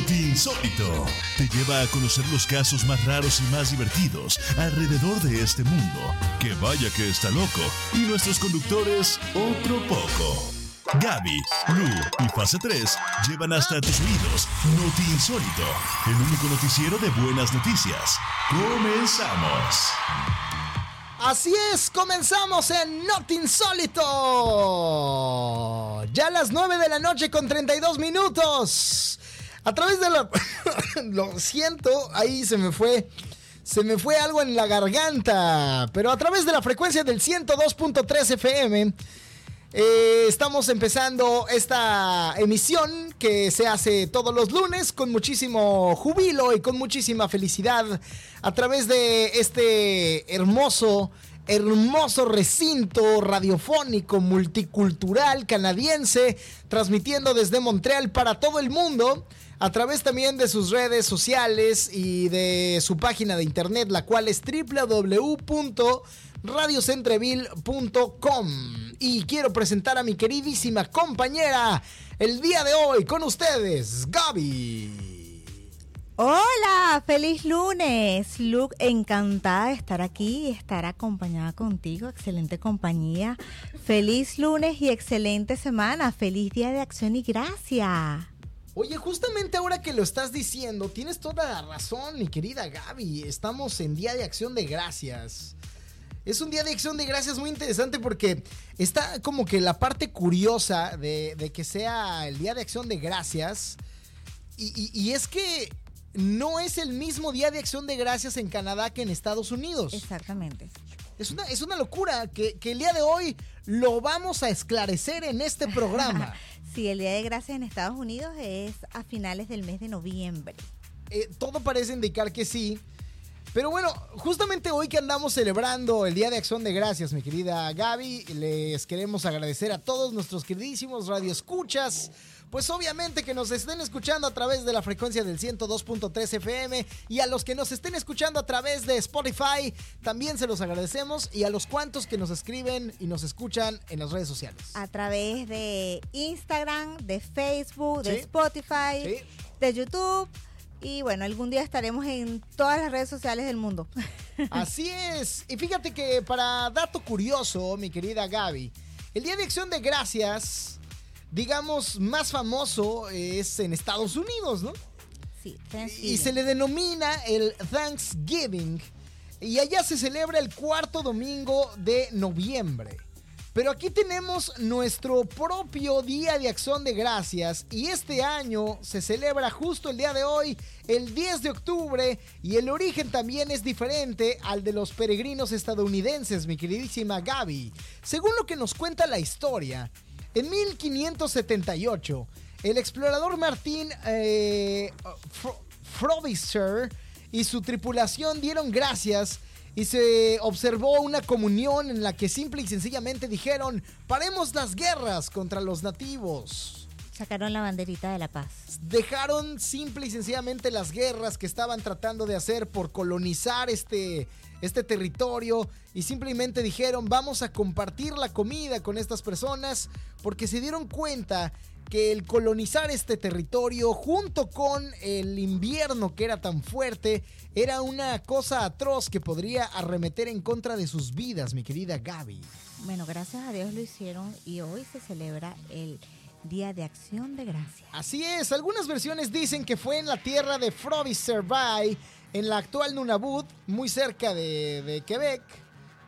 Noti Insólito. Te lleva a conocer los casos más raros y más divertidos alrededor de este mundo. Que vaya que está loco. Y nuestros conductores, otro poco. Gaby, Lu y Fase 3 llevan hasta tus oídos Noti Insólito, el único noticiero de buenas noticias. Comenzamos. Así es, comenzamos en Not Insólito. Ya a las 9 de la noche con 32 minutos. A través de la... Lo siento, ahí se me fue... Se me fue algo en la garganta. Pero a través de la frecuencia del 102.3 FM... Eh, estamos empezando esta emisión que se hace todos los lunes con muchísimo jubilo y con muchísima felicidad a través de este hermoso, hermoso recinto radiofónico multicultural canadiense transmitiendo desde Montreal para todo el mundo a través también de sus redes sociales y de su página de internet la cual es www radiocentreville.com. Y quiero presentar a mi queridísima compañera el día de hoy con ustedes, Gaby. Hola, feliz lunes. Luke, encantada de estar aquí y estar acompañada contigo. Excelente compañía. Feliz lunes y excelente semana. Feliz día de acción y gracia. Oye, justamente ahora que lo estás diciendo, tienes toda la razón, mi querida Gaby. Estamos en Día de Acción de Gracias. Es un día de acción de gracias muy interesante porque está como que la parte curiosa de, que sea el día de acción de gracias. Y, es que no es el mismo día de acción de gracias en Canadá que en Estados Unidos. Exactamente. Es una, es una locura que, el día de hoy lo vamos a esclarecer en este programa. sí, el día de gracias en Estados Unidos es a finales del mes de noviembre. Eh, todo parece indicar que sí. Pero bueno, justamente hoy que andamos celebrando el Día de Acción de Gracias, mi querida Gaby, les queremos agradecer a todos nuestros queridísimos radioescuchas. Pues obviamente que nos estén escuchando a través de la frecuencia del 102.3 FM y a los que nos estén escuchando a través de Spotify, también se los agradecemos y a los cuantos que nos escriben y nos escuchan en las redes sociales. A través de Instagram, de Facebook, de Spotify, de YouTube y bueno, algún día estaremos en todas las redes sociales del mundo. Así es. Y fíjate que para dato curioso, mi querida Gaby, el Día de Acción de Gracias, digamos, más famoso es en Estados Unidos, ¿no? Sí, Y se le denomina el Thanksgiving. Y allá se celebra el cuarto domingo de noviembre. Pero aquí tenemos nuestro propio Día de Acción de Gracias y este año se celebra justo el día de hoy, el 10 de octubre, y el origen también es diferente al de los peregrinos estadounidenses, mi queridísima Gaby. Según lo que nos cuenta la historia, en 1578, el explorador Martín eh, y su tripulación dieron gracias y se observó una comunión en la que simple y sencillamente dijeron, paremos las guerras contra los nativos. Sacaron la banderita de la paz. Dejaron simple y sencillamente las guerras que estaban tratando de hacer por colonizar este, este territorio y simplemente dijeron vamos a compartir la comida con estas personas porque se dieron cuenta que el colonizar este territorio junto con el invierno que era tan fuerte era una cosa atroz que podría arremeter en contra de sus vidas, mi querida Gaby. Bueno, gracias a Dios lo hicieron y hoy se celebra el Día de Acción de Gracias. Así es, algunas versiones dicen que fue en la tierra de Frobisher-Bay, en la actual Nunavut, muy cerca de, Quebec,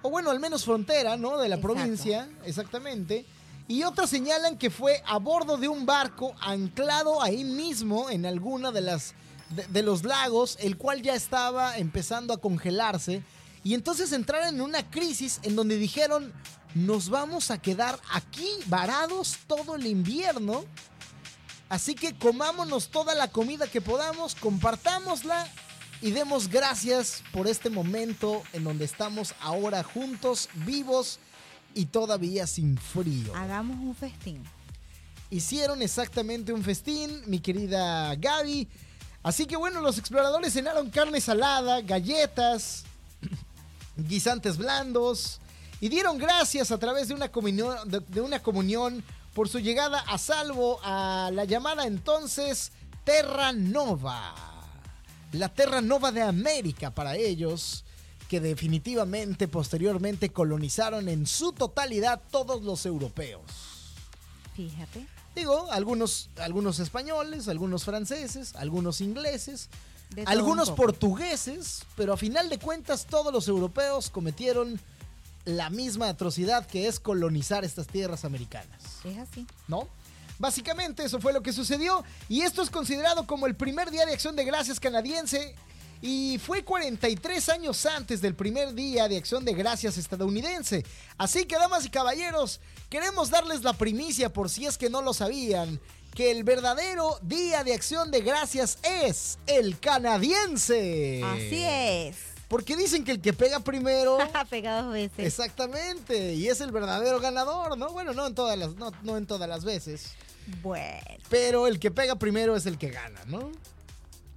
o bueno, al menos frontera, ¿no? De la provincia, exactamente. Y otras señalan que fue a bordo de un barco anclado ahí mismo en alguna de las de, los lagos, el cual ya estaba empezando a congelarse. Y entonces entraron en una crisis en donde dijeron, nos vamos a quedar aquí varados todo el invierno. Así que comámonos toda la comida que podamos, compartámosla y demos gracias por este momento en donde estamos ahora juntos, vivos y todavía sin frío. Hagamos un festín. Hicieron exactamente un festín, mi querida Gaby. Así que bueno, los exploradores cenaron carne salada, galletas, guisantes blandos y dieron gracias a través de una comunión, de, una comunión por su llegada a salvo a la llamada entonces Terra Nova. La Terra Nova de América para ellos, que definitivamente posteriormente colonizaron en su totalidad todos los europeos. Fíjate. Digo, algunos, algunos españoles, algunos franceses, algunos ingleses, algunos portugueses, pero a final de cuentas todos los europeos cometieron la misma atrocidad que es colonizar estas tierras americanas. Es así. ¿no? Básicamente eso fue lo que sucedió y esto es considerado como el primer día de acción de gracias canadiense y fue 43 años antes del primer día de acción de gracias estadounidense. Así que, damas y caballeros, queremos darles la primicia por si es que no lo sabían, que el verdadero día de acción de gracias es el canadiense. Así es. Porque dicen que el que pega primero... Pega dos veces. Exactamente, y es el verdadero ganador, ¿no? Bueno, no en todas las, no, no en todas las veces, Bueno, pero el que pega primero es el que gana, ¿no?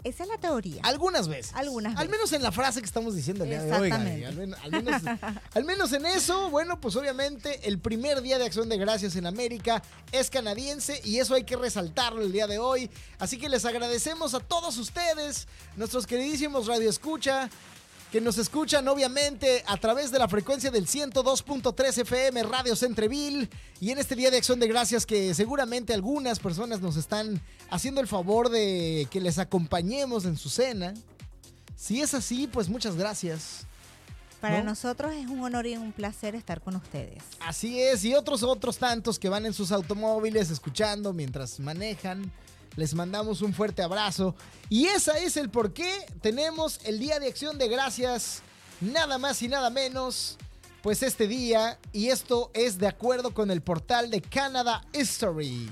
esa es la teoría. Algunas veces. Algunas Al veces. menos en la frase que estamos diciendo el día de hoy, Gaby. Al, al menos, al menos en eso, bueno, pues obviamente el primer día de acción de gracias en América es canadiense y eso hay que resaltarlo el día de hoy. Así que les agradecemos a todos ustedes, nuestros queridísimos Radio Escucha, que nos escuchan obviamente a través de la frecuencia del 102.3 FM Radio Centreville y en este día de acción de gracias que seguramente algunas personas nos están haciendo el favor de que les acompañemos en su cena. Si es así, pues muchas gracias. Para ¿no? nosotros es un honor y un placer estar con ustedes. Así es, y otros otros tantos que van en sus automóviles escuchando mientras manejan. Les mandamos un fuerte abrazo. Y esa es el por qué tenemos el Día de Acción de Gracias, nada más y nada menos, pues este día. Y esto es de acuerdo con el portal de Canada History.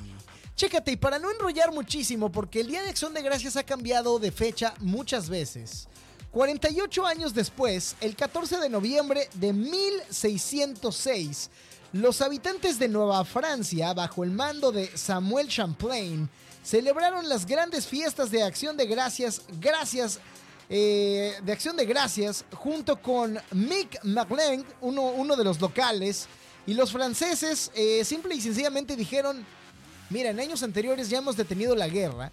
Chécate, y para no enrollar muchísimo, porque el Día de Acción de Gracias ha cambiado de fecha muchas veces. 48 años después, el 14 de noviembre de 1606, los habitantes de Nueva Francia, bajo el mando de Samuel Champlain, celebraron las grandes fiestas de acción de gracias, gracias, eh, de acción de gracias, junto con Mick McLean, uno, de los locales, y los franceses eh, simple y sencillamente dijeron, mira, en años anteriores ya hemos detenido la guerra,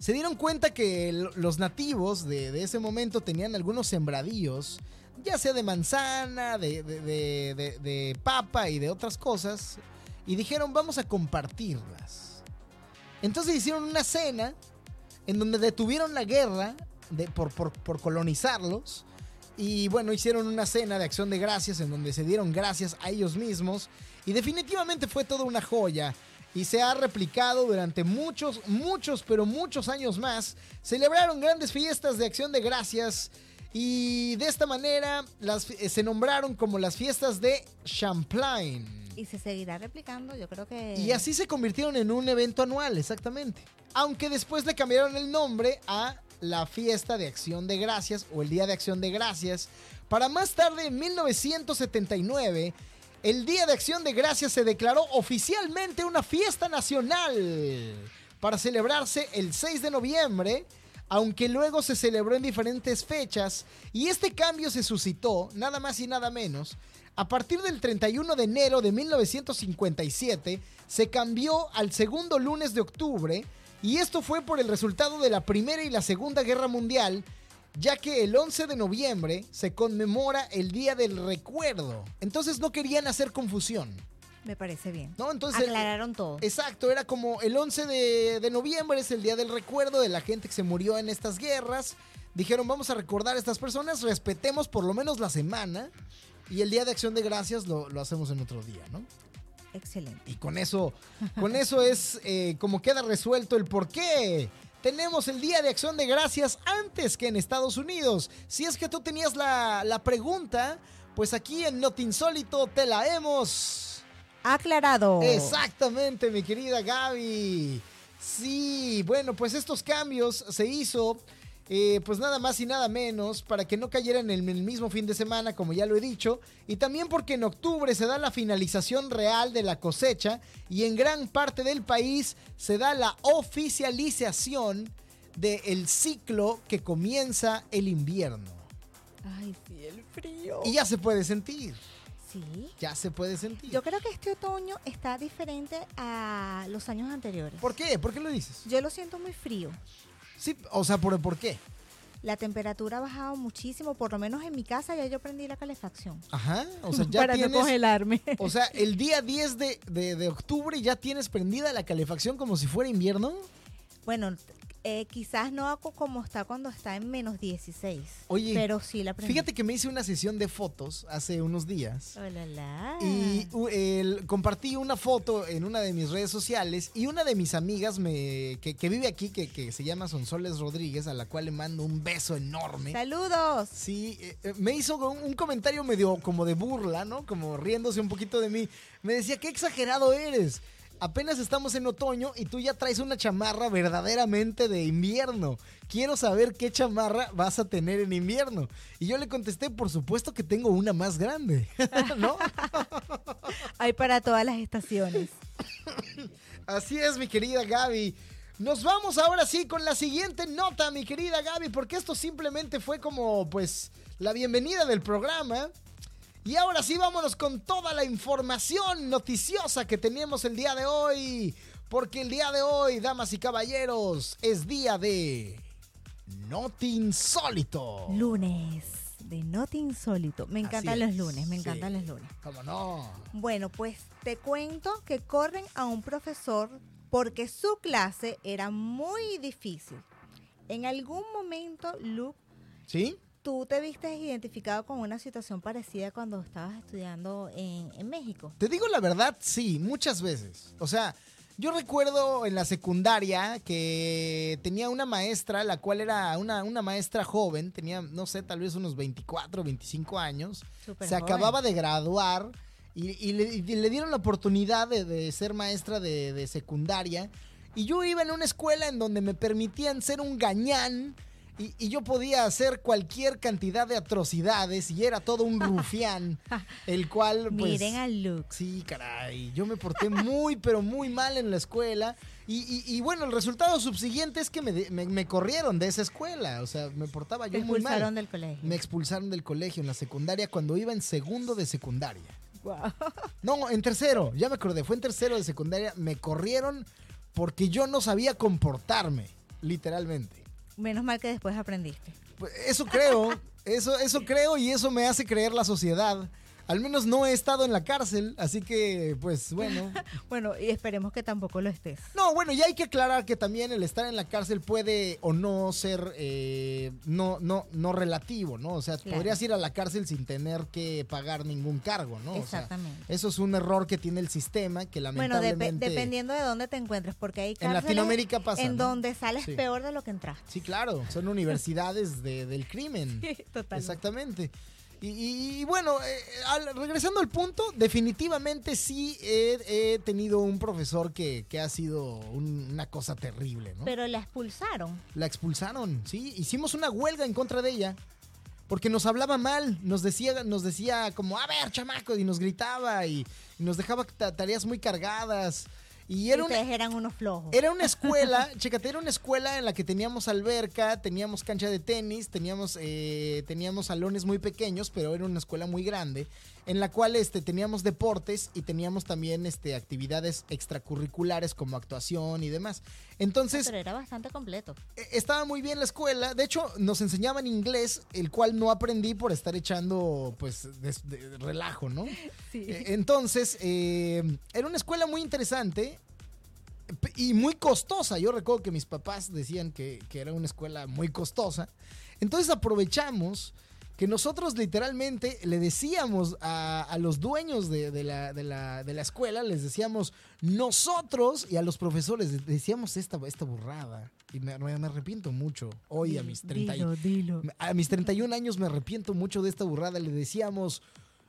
se dieron cuenta que los nativos de, ese momento tenían algunos sembradíos, ya sea de manzana, de- de- de papa y de otras cosas, y dijeron vamos a compartirlas. Entonces hicieron una cena en donde detuvieron la guerra de- por, por- colonizarlos. Y bueno, hicieron una cena de acción de gracias en donde se dieron gracias a ellos mismos. Y definitivamente fue toda una joya. Y se ha replicado durante muchos, muchos, pero muchos años más. Celebraron grandes fiestas de acción de gracias. Y de esta manera las, eh, se nombraron como las fiestas de Champlain. Y se seguirá replicando, yo creo que... Y así se convirtieron en un evento anual, exactamente. Aunque después le cambiaron el nombre a la fiesta de acción de gracias o el día de acción de gracias. Para más tarde, en 1979, el día de acción de gracias se declaró oficialmente una fiesta nacional para celebrarse el 6 de noviembre. Aunque luego se celebró en diferentes fechas y este cambio se suscitó, nada más y nada menos, a partir del 31 de enero de 1957 se cambió al segundo lunes de octubre y esto fue por el resultado de la Primera y la Segunda Guerra Mundial, ya que el 11 de noviembre se conmemora el Día del Recuerdo. Entonces no querían hacer confusión, Me parece bien. ¿no? Entonces Aclararon todo. Exacto, era como el 11 de, de noviembre es el día del recuerdo de la gente que se murió en estas guerras. Dijeron, vamos a recordar a estas personas, respetemos por lo menos la semana y el día de acción de gracias lo, lo hacemos en otro día, ¿no? Excelente. Y con eso, con eso es eh, como queda resuelto el por qué. Tenemos el Día de Acción de Gracias antes que en Estados Unidos. Si es que tú tenías la, la pregunta, pues aquí en Not Insólito te la hemos Aclarado. Exactamente, mi querida Gaby. Sí, bueno, pues estos cambios se hizo, eh, pues nada más y nada menos, para que no cayeran en el mismo fin de semana, como ya lo he dicho, y también porque en octubre se da la finalización real de la cosecha y en gran parte del país se da la oficialización del ciclo que comienza el invierno. Ay, sí, el frío. Y ya se puede sentir. Sí. Ya se puede sentir. Yo creo que este otoño está diferente a los años anteriores. ¿Por qué? ¿Por qué lo dices? Yo lo siento muy frío. Sí, o sea, ¿por, ¿por qué? La temperatura ha bajado muchísimo, por lo menos en mi casa ya yo prendí la calefacción. Ajá, o sea, ya para tienes... no congelarme. O sea, el día 10 de, de, de octubre ya tienes prendida la calefacción como si fuera invierno. Bueno, eh, quizás no hago como está cuando está en menos 16. Oye, pero sí la prendí. Fíjate que me hice una sesión de fotos hace unos días. Hola, la. Y uh, compartí una foto en una de mis redes sociales y una de mis amigas me, que, que vive aquí, que, que se llama Sonsoles Rodríguez, a la cual le mando un beso enorme. Saludos. Sí, eh, eh, me hizo un, un comentario medio como de burla, ¿no? Como riéndose un poquito de mí. Me decía, qué exagerado eres. Apenas estamos en otoño y tú ya traes una chamarra verdaderamente de invierno. Quiero saber qué chamarra vas a tener en invierno. Y yo le contesté, por supuesto que tengo una más grande, ¿no? Hay para todas las estaciones. Así es, mi querida Gaby. Nos vamos ahora sí con la siguiente nota, mi querida Gaby, porque esto simplemente fue como, pues, la bienvenida del programa. Y ahora sí, vámonos con toda la información noticiosa que teníamos el día de hoy. Porque el día de hoy, damas y caballeros, es día de Noti Insólito. Lunes de Noti Insólito. Me encantan los es, lunes, me sí. encantan los lunes. ¿Cómo no? Bueno, pues te cuento que corren a un profesor porque su clase era muy difícil. En algún momento, Luke, ¿Sí? Tú te viste identificado con una situación parecida cuando estabas estudiando en, en México. Te digo la verdad, sí, muchas veces. O sea, yo recuerdo en la secundaria que tenía una maestra, la cual era una, una maestra joven, tenía, no sé, tal vez unos 24, 25 años. Súper se joven. acababa de graduar y, y le, y le dieron la oportunidad de, de ser maestra de, de secundaria. Y yo iba en una escuela en donde me permitían ser un gañán. Y, y yo podía hacer cualquier cantidad de atrocidades y era todo un rufián, el cual pues... Miren a Luke. Sí, caray. Yo me porté muy, pero muy mal en la escuela. Y, y- y bueno, el resultado subsiguiente es que me, me- me corrieron de esa escuela. O sea, me portaba Te yo muy expulsaron mal. del colegio. Me expulsaron del colegio en la secundaria cuando iba en segundo de secundaria. Guau. No, en tercero. Ya me acordé. Fue en tercero de secundaria. Me corrieron porque yo no sabía comportarme. Literalmente. Menos mal que después aprendiste. Pues eso creo, eso, eso creo y eso me hace creer la sociedad. Al menos no he estado en la cárcel, así que, pues bueno. Bueno, y esperemos que tampoco lo estés. No, bueno, ya hay que aclarar que también el estar en la cárcel puede o no ser eh, no, no, no relativo, ¿no? O sea, Claro. podrías ir a la cárcel sin tener que pagar ningún cargo, ¿no? O sea, Exactamente. eso es un error que tiene el sistema que Bueno, lamentablemente. dependiendo de dónde te encuentres, porque hay En cárceles Latinoamérica pasa, en ¿no? donde sales Sí. peor de lo que entraste. Sí, claro, son universidades de- del crimen. Totalmente. Exactamente. Y, y- y bueno, eh, al- regresando al punto, definitivamente sí he, he tenido un profesor que, que ha sido un- una cosa terrible, ¿no? Pero la expulsaron. La expulsaron, sí. Hicimos una huelga en contra de ella. Porque nos hablaba mal, nos decía, nos decía como, a ver, chamaco, y nos gritaba y, y nos dejaba ta- tareas muy cargadas. Y era y una, ustedes eran unos flojos. era una escuela, chécate, era una escuela en la que teníamos alberca, teníamos cancha de tenis, teníamos, eh, teníamos salones muy pequeños, pero era una escuela muy grande, en la cual este, teníamos deportes y teníamos también este, actividades extracurriculares como actuación y demás. Entonces, Pero era bastante completo. eh, estaba muy bien la escuela. De hecho, nos enseñaban inglés, el cual no aprendí por estar echando, pues, de- relajo, ¿no? Eh, Entonces, eh, era una escuela muy interesante y muy costosa. Yo recuerdo que mis papás decían que, que era una escuela muy costosa. Entonces aprovechamos que nosotros literalmente le decíamos a, a los dueños de, de la, de la- de la escuela, les decíamos nosotros y a los profesores les decíamos esta, esta burrada. Y me, arrepiento mucho hoy a mis 30 y- Dilo, dilo. a mis 31 años me arrepiento mucho de esta burrada. Le decíamos,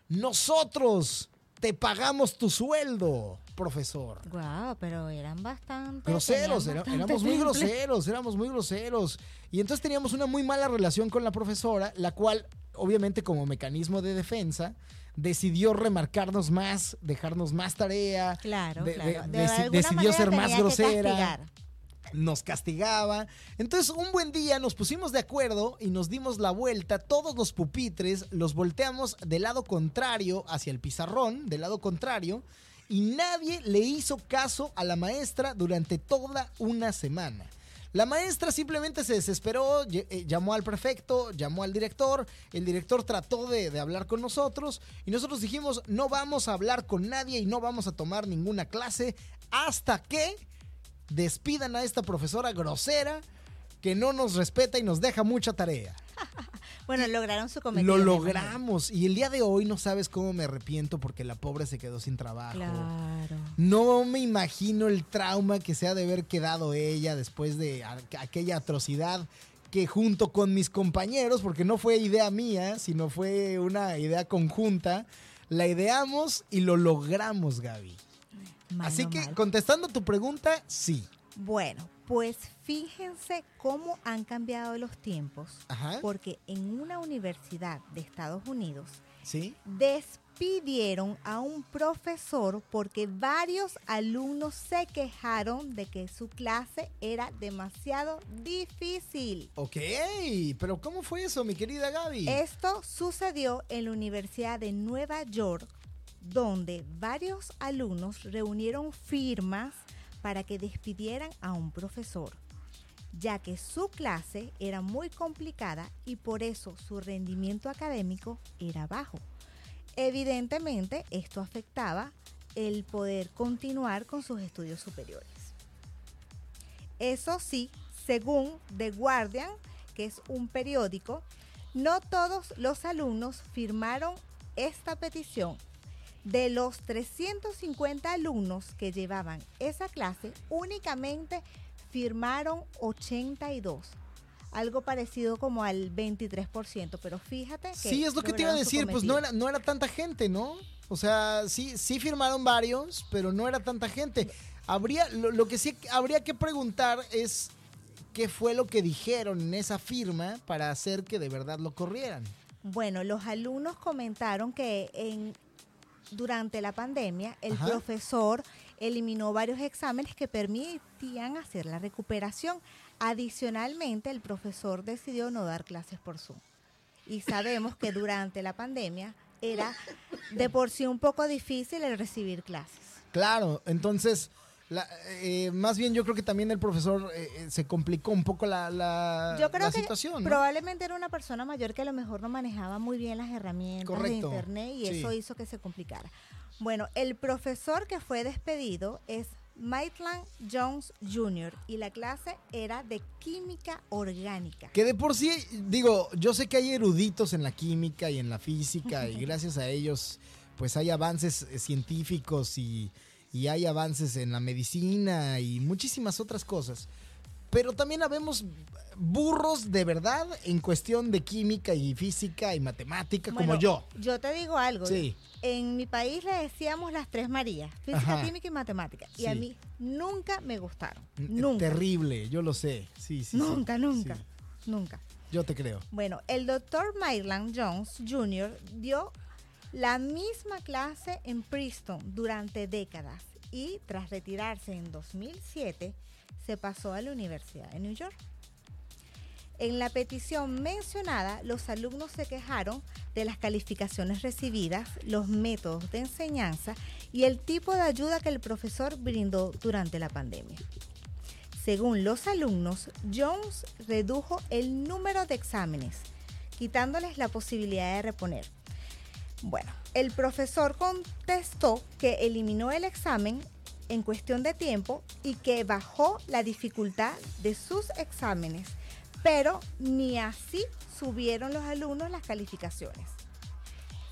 nosotros te pagamos tu sueldo, profesor. Guau, pero eran bastante. Groseros, tenían era- bastante éramos muy groseros, éramos muy groseros. Y entonces teníamos una muy mala relación con la profesora, la cual, obviamente como mecanismo de defensa, decidió remarcarnos más, dejarnos más tarea. Claro, de- claro. de- De decidió ser más grosera. Nos castigaba. Entonces un buen día nos pusimos de acuerdo y nos dimos la vuelta, todos los pupitres los volteamos del lado contrario hacia el pizarrón, del lado contrario, y nadie le hizo caso a la maestra durante toda una semana. La maestra simplemente se desesperó, eh, llamó al prefecto, llamó al director, el director trató de, de, hablar con nosotros y nosotros dijimos no vamos a hablar con nadie y no vamos a tomar ninguna clase hasta que despidan a esta profesora grosera que no nos respeta y nos deja mucha tarea. bueno, lograron su cometido. Lo logramos. Y el día de hoy no sabes cómo me arrepiento porque la pobre se quedó sin trabajo. Claro. No me imagino el trauma que se ha de haber quedado ella después de aquella atrocidad que junto con mis compañeros, porque no fue idea mía, sino fue una idea conjunta, la ideamos y lo logramos, Gaby. Así que contestando tu pregunta, sí. Bueno, pues fíjense cómo han cambiado los tiempos, porque en una universidad de Estados Unidos ¿Sí? despidieron a un profesor porque varios alumnos se quejaron de que su clase era demasiado difícil. Ok, pero ¿cómo fue eso, mi querida Gaby? Esto sucedió en la Universidad de Nueva York donde varios alumnos reunieron firmas para que despidieran a un profesor, ya que su clase era muy complicada y por eso su rendimiento académico era bajo. Evidentemente, esto afectaba el poder continuar con sus estudios superiores. Eso sí, según The Guardian, que es un periódico, no todos los alumnos firmaron esta petición de los 350 alumnos que llevaban esa clase, únicamente firmaron 82 algo parecido como al 23%, pero fíjate que... Sí, es lo que te iba a decir, pues no era, no era tanta gente, ¿no? O sea, sí, sí firmaron varios, pero no era tanta gente. Habría, lo, lo que sí habría que preguntar es qué fue lo que dijeron en esa firma para hacer que de verdad lo corrieran. Bueno, los alumnos comentaron que en durante la pandemia, el profesor eliminó varios exámenes que permitían hacer la recuperación. Adicionalmente, el profesor decidió no dar clases por Zoom. Y sabemos que durante la pandemia era de por sí un poco difícil el recibir clases. Claro, entonces eh, más bien yo creo que también el profesor eh, eh, se complicó un poco la, la, yo creo que situación. Probablemente era una persona mayor que a lo mejor no manejaba muy bien las herramientas de internet y eso hizo que se complicara. Bueno, el profesor que fue despedido es Maitland Jones Jr. y la clase era de química orgánica. Que de por sí, digo, yo sé que hay eruditos en la química y en la física y gracias a ellos pues hay avances científicos y y hay avances en la medicina y muchísimas otras cosas. Pero también habemos burros de verdad en cuestión de química y física y matemática como yo. Yo te digo algo. Sí. En mi país le decíamos las tres Marías, física, química y matemática. Y a mí nunca me gustaron. Nunca. Terrible, yo lo sé. Sí, sí. Nunca, nunca, nunca. Yo te creo. Bueno, el doctor Maryland Jones Jr. dio la misma clase en Princeton durante décadas y tras retirarse en 2007 se pasó a la Universidad de New York. En la petición mencionada, los alumnos se quejaron de las calificaciones recibidas, los métodos de enseñanza y el tipo de ayuda que el profesor brindó durante la pandemia. Según los alumnos, Jones redujo el número de exámenes, quitándoles la posibilidad de reponer. Bueno, el profesor contestó que eliminó el examen en cuestión de tiempo y que bajó la dificultad de sus exámenes, pero ni así subieron los alumnos las calificaciones.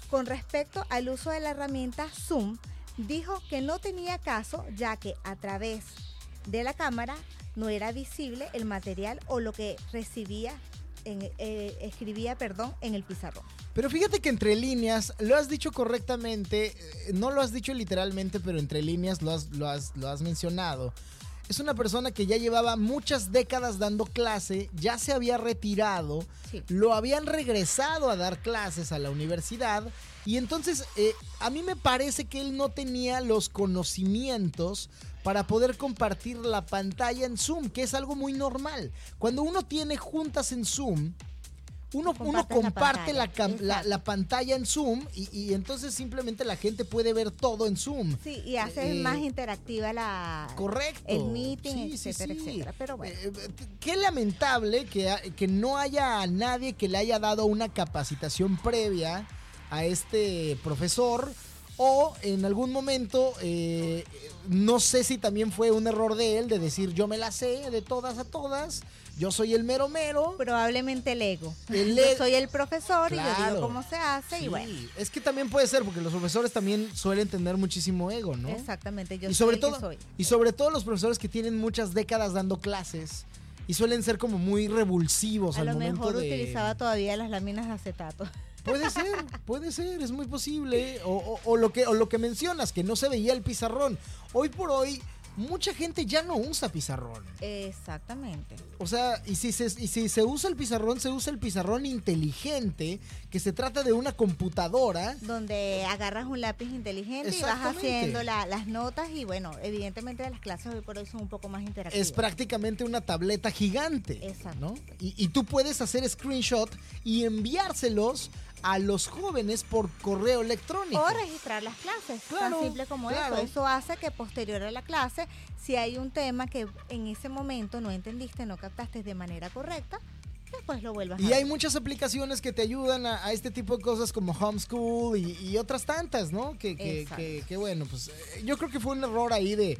Con respecto al uso de la herramienta Zoom, dijo que no tenía caso ya que a través de la cámara no era visible el material o lo que recibía eh, escribía perdón, en el pizarrón. Pero fíjate que entre líneas, lo has dicho correctamente, eh, no lo has dicho literalmente, pero entre líneas lo has, lo has, lo has mencionado. Es una persona que ya llevaba muchas décadas dando clase, ya se había retirado, lo habían regresado a dar clases a la universidad y entonces eh, a mí me parece que él no tenía los conocimientos para poder compartir la pantalla en Zoom, que es algo muy normal. Cuando uno tiene juntas en Zoom, uno, uno comparte la, pantalla, cam- la- exacto. la pantalla en Zoom y, y entonces simplemente la gente puede ver todo en Zoom. Sí, y hace Eh, más interactiva la Correcto. el meeting, Sí, etcétera, sí. etcétera. Pero bueno, Eh, eh, qué lamentable que, que no haya a nadie que le haya dado una capacitación previa a este profesor o en algún momento, eh, no sé si también fue un error de él de decir yo me la sé de todas a todas, yo soy el mero mero. probablemente el ego. El yo soy el profesor y yo Claro. digo cómo se hace Sí, y bueno. es que también puede ser porque los profesores también suelen tener muchísimo ego, ¿no? Exactamente, yo y sobre todo soy. y sobre todo los profesores que tienen muchas décadas dando clases y suelen ser como muy revulsivos A al lo momento mejor de utilizaba todavía las láminas de acetato. Puede ser puede ser es muy posible o, o- o lo que o lo que mencionas que no se veía el pizarrón hoy por hoy mucha gente ya no usa pizarrón Exactamente. o sea, y si, se, y si se usa el pizarrón, se usa el pizarrón inteligente, que se trata de una computadora. Donde agarras un lápiz inteligente y vas haciendo la- las notas y bueno, evidentemente las clases hoy por hoy son un poco más interactivas. Es prácticamente una tableta gigante. Exacto. ¿no? Y, y tú puedes hacer screenshot y enviárselos a los jóvenes por correo electrónico. O registrar las clases, Claro, tan simple como claro. eso. Eso hace que posterior a la clase, si hay un tema que en ese momento no entendiste, no captaste de manera correcta, después lo vuelvas a Y ver. hay muchas aplicaciones que te ayudan a, a este tipo de cosas como Homeschool y, y otras tantas, ¿no? Que, que, Exacto. que- que, bueno, pues eh, yo creo que fue un error ahí de,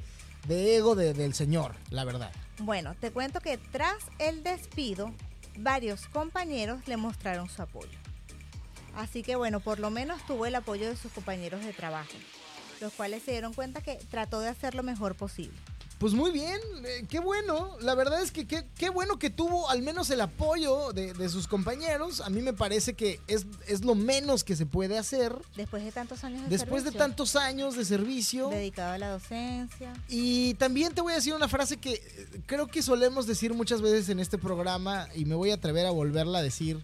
de ego de- del señor, la verdad. Bueno, te cuento que tras el despido, varios compañeros le mostraron su apoyo. Así que bueno, por lo menos tuvo el apoyo de sus compañeros de trabajo, los cuales se dieron cuenta que trató de hacer lo mejor posible. Pues muy bien, eh, qué bueno. La verdad es que qué, qué bueno que tuvo al menos el apoyo de, de sus compañeros. A mí me parece que es, es lo menos que se puede hacer Después de tantos años de después de servicio, tantos años de servicio. dedicado a la docencia. Y también te voy a decir una frase que eh, creo que solemos decir muchas veces en este programa y me voy a atrever a volverla a decir.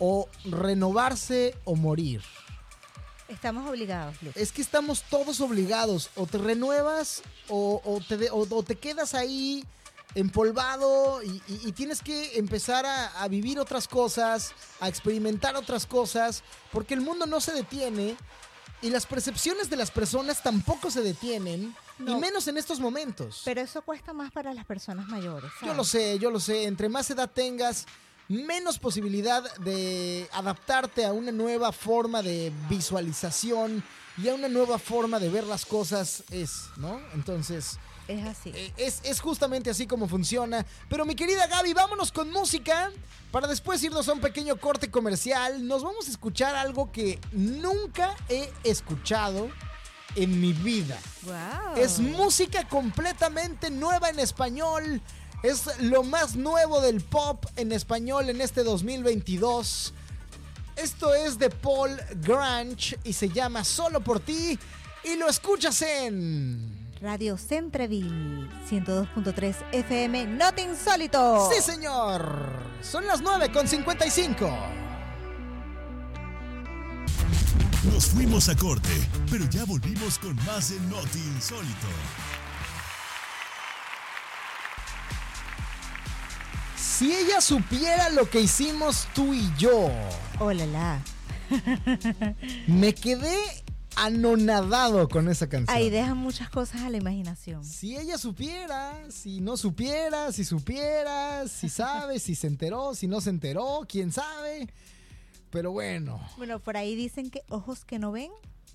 O renovarse o morir. Estamos obligados, Luke. Es que estamos todos obligados. O te renuevas o, o te, de- o- o te quedas ahí empolvado y, y- y tienes que empezar a, a vivir otras cosas, a experimentar otras cosas, porque el mundo no se detiene y las percepciones de las personas tampoco se detienen, y No. menos en estos momentos. Pero eso cuesta más para las personas mayores. Yo lo sé, yo lo sé. Entre más edad tengas, menos posibilidad de adaptarte a una nueva forma de visualización y a una nueva forma de ver las cosas es, ¿no? Entonces, Es así. eh, es, es justamente así como funciona. Pero mi querida Gaby, vámonos con música para después irnos a un pequeño corte comercial. Nos vamos a escuchar algo que nunca he escuchado en mi vida. Wow. Es música completamente nueva en español. Es lo más nuevo del pop en español en este 2022. Esto es de Paul Grange y se llama Solo por ti. Y lo escuchas en... Radio Centreville 102.3 FM, Not Insólito. Sí, señor. Son las 9 con 55. Nos fuimos a corte, pero ya volvimos con más de Noti Insólito. Si ella supiera lo que hicimos tú y yo, Hola, la. me quedé anonadado con esa canción. Ahí dejan muchas cosas a la imaginación. Si ella supiera, si no supiera, si supiera, si sabe, si se enteró, si no se enteró, quién sabe. Pero bueno, Bueno, por ahí dicen que ojos que no ven.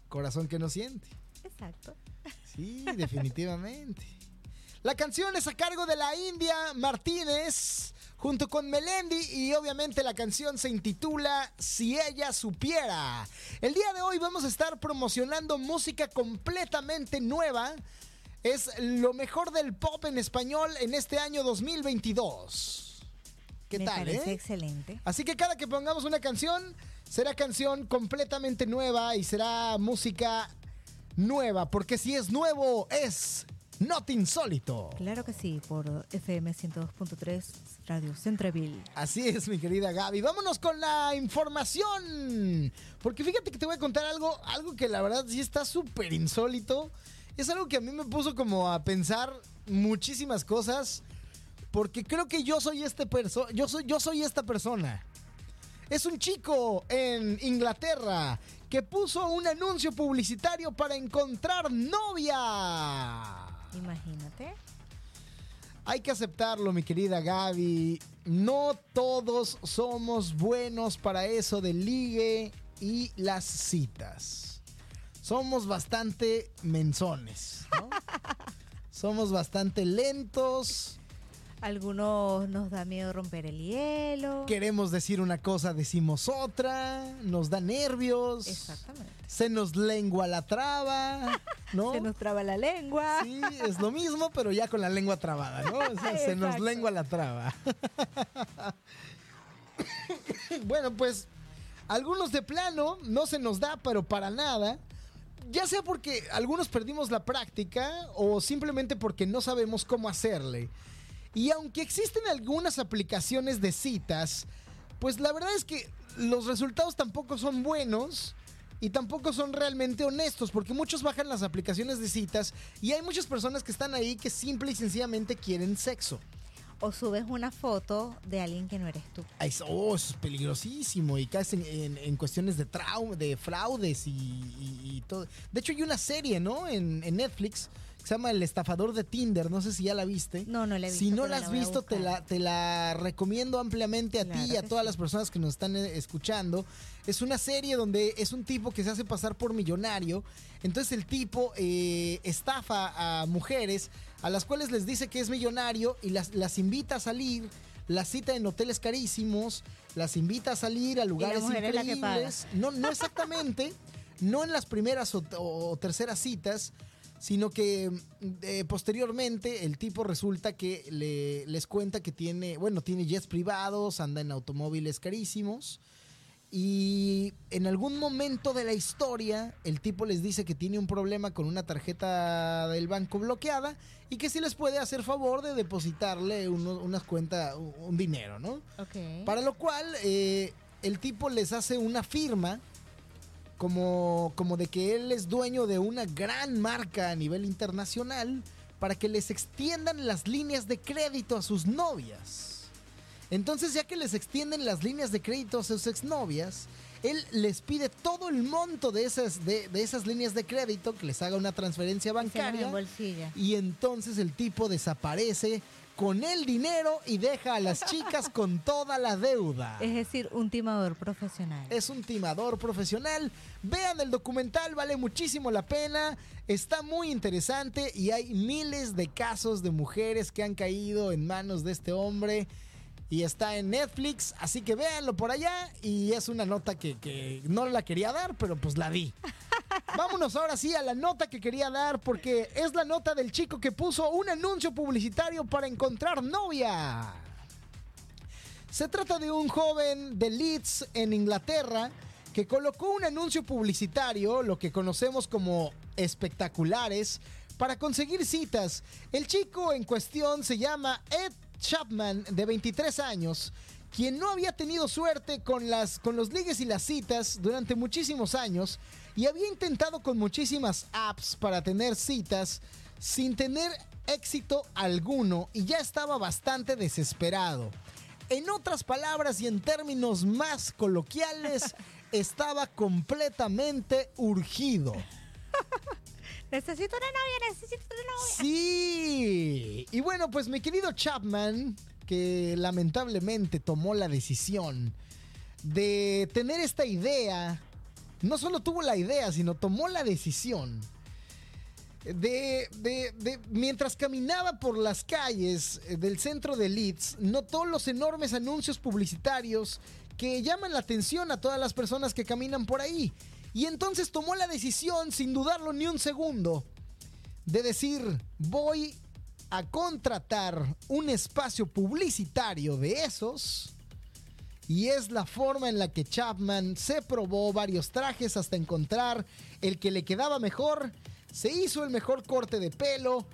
corazón que no siente. Exacto. Sí, definitivamente. La canción es a cargo de la India Martínez junto con Melendi y obviamente la canción se intitula Si ella supiera. El día de hoy vamos a estar promocionando música completamente nueva. Es lo mejor del pop en español en este año 2022. ¿Qué Me tal, parece eh? excelente. Así que cada que pongamos una canción, será canción completamente nueva y será música nueva, porque si es nuevo, es not insólito. Claro que sí, por FM 102.3 Radio Centreville. Así es, mi querida Gaby. Vámonos con la información. Porque fíjate que te voy a contar algo, algo que la verdad sí está súper insólito. Es algo que a mí me puso como a pensar muchísimas cosas. Porque creo que yo soy este perso yo soy, yo soy esta persona. Es un chico en Inglaterra que puso un anuncio publicitario para encontrar novia. Imagínate. Hay que aceptarlo, mi querida Gaby. No todos somos buenos para eso del ligue y las citas. Somos bastante menzones, ¿no? somos bastante lentos. Algunos nos da miedo romper el hielo. Queremos decir una cosa, decimos otra. Nos da nervios. Exactamente. Se nos lengua la traba, ¿no? Se nos traba la lengua. Sí, es lo mismo, pero ya con la lengua trabada, ¿no? O sea, se nos lengua la traba. bueno, pues algunos de plano no se nos da, pero para nada. Ya sea porque algunos perdimos la práctica o simplemente porque no sabemos cómo hacerle. Y aunque existen algunas aplicaciones de citas, pues la verdad es que los resultados tampoco son buenos y tampoco son realmente honestos, porque muchos bajan las aplicaciones de citas y hay muchas personas que están ahí que simple y sencillamente quieren sexo. O subes una foto de alguien que no eres tú. Ay, oh, eso es peligrosísimo y caes en, en- en cuestiones de trauma, de fraudes y, y- y todo. De hecho, hay una serie, ¿no? En, en Netflix se llama El estafador de Tinder. No sé si ya la viste. No, no la he visto, Si no la la has visto, te la, te la recomiendo ampliamente a ti y a todas sí. las personas que nos están eh, escuchando. Es una serie donde es un tipo que se hace pasar por millonario. Entonces el tipo eh, estafa a mujeres a las cuales les dice que es millonario y las, las invita a salir. Las cita en hoteles carísimos, las invita a salir a lugares mujer es la que paga. increíbles. No, no exactamente, no en las primeras o, o terceras citas, sino que eh, posteriormente el tipo resulta que le- les cuenta que tiene, bueno, tiene jets privados, anda en automóviles carísimos. Y en algún momento de la historia, el tipo les dice que tiene un problema con una tarjeta del banco bloqueada y que si les puede hacer favor de depositarle uno- unas cuentas, un- dinero, ¿no? Ok. Para lo cual, eh, el tipo les hace una firma como, como de que él es dueño de una gran marca a nivel internacional para que les extiendan las líneas de crédito a sus novias. Entonces, ya que les extienden las líneas de crédito a sus exnovias, él les pide todo el monto de esas, de, de esas líneas de crédito, que les haga una transferencia bancaria. embolsilla. Y entonces el tipo desaparece con el dinero y deja a las chicas con toda la deuda. Es decir, un timador profesional. Es un timador profesional. Vean el documental, vale muchísimo la pena. Está muy interesante y hay miles de casos de mujeres que han caído en manos de este hombre. Y está en Netflix, así que véanlo por allá. Y es una nota que, que no la quería dar, pero pues la di. Vámonos ahora sí a la nota que quería dar, porque es la nota del chico que puso un anuncio publicitario para encontrar novia. Se trata de un joven de Leeds, en Inglaterra, que colocó un anuncio publicitario, lo que conocemos como espectaculares, para conseguir citas. El chico en cuestión se llama Ed Chapman, de 23 años, quien no había tenido suerte con, las, con los ligues y las citas durante muchísimos años y había intentado con muchísimas apps para tener citas sin tener éxito alguno y ya estaba bastante desesperado. En otras palabras y en términos más coloquiales, estaba completamente urgido. Necesito una novia, necesito una novia. Sí. Y bueno, pues mi querido Chapman, que lamentablemente tomó la decisión de tener esta idea, no solo tuvo la idea, sino tomó la decisión de, de- mientras caminaba por las calles eh, del centro de Leeds, notó los enormes anuncios publicitarios que llaman la atención a todas las personas que caminan por ahí. Y entonces tomó la decisión, sin dudarlo ni un segundo, de decir, voy a contratar un espacio publicitario de esos. Y es la forma en la que Chapman se probó varios trajes hasta encontrar el que le quedaba mejor. Se hizo el mejor corte de pelo.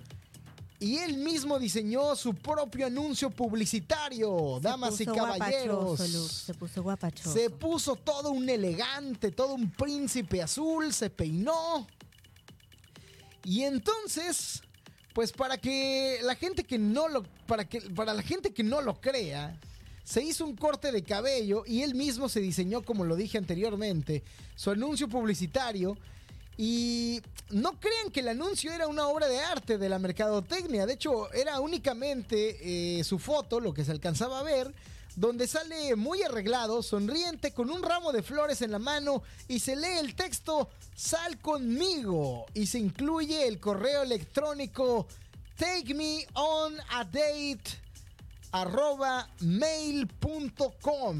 Y él mismo diseñó su propio anuncio publicitario, Se damas y caballeros. Luke, se puso guapachoso. Se puso todo un elegante, todo un príncipe azul, se peinó. Y entonces, pues para que la gente que no lo para que para la gente que no lo crea, se hizo un corte de cabello y él mismo se diseñó, como lo dije anteriormente, su anuncio publicitario. Y no crean que el anuncio era una obra de arte de la mercadotecnia. De hecho, era únicamente eh, su foto, lo que se alcanzaba a ver, donde sale muy arreglado, sonriente, con un ramo de flores en la mano y se lee el texto Sal conmigo y se incluye el correo electrónico take me on a date arroba mail.com.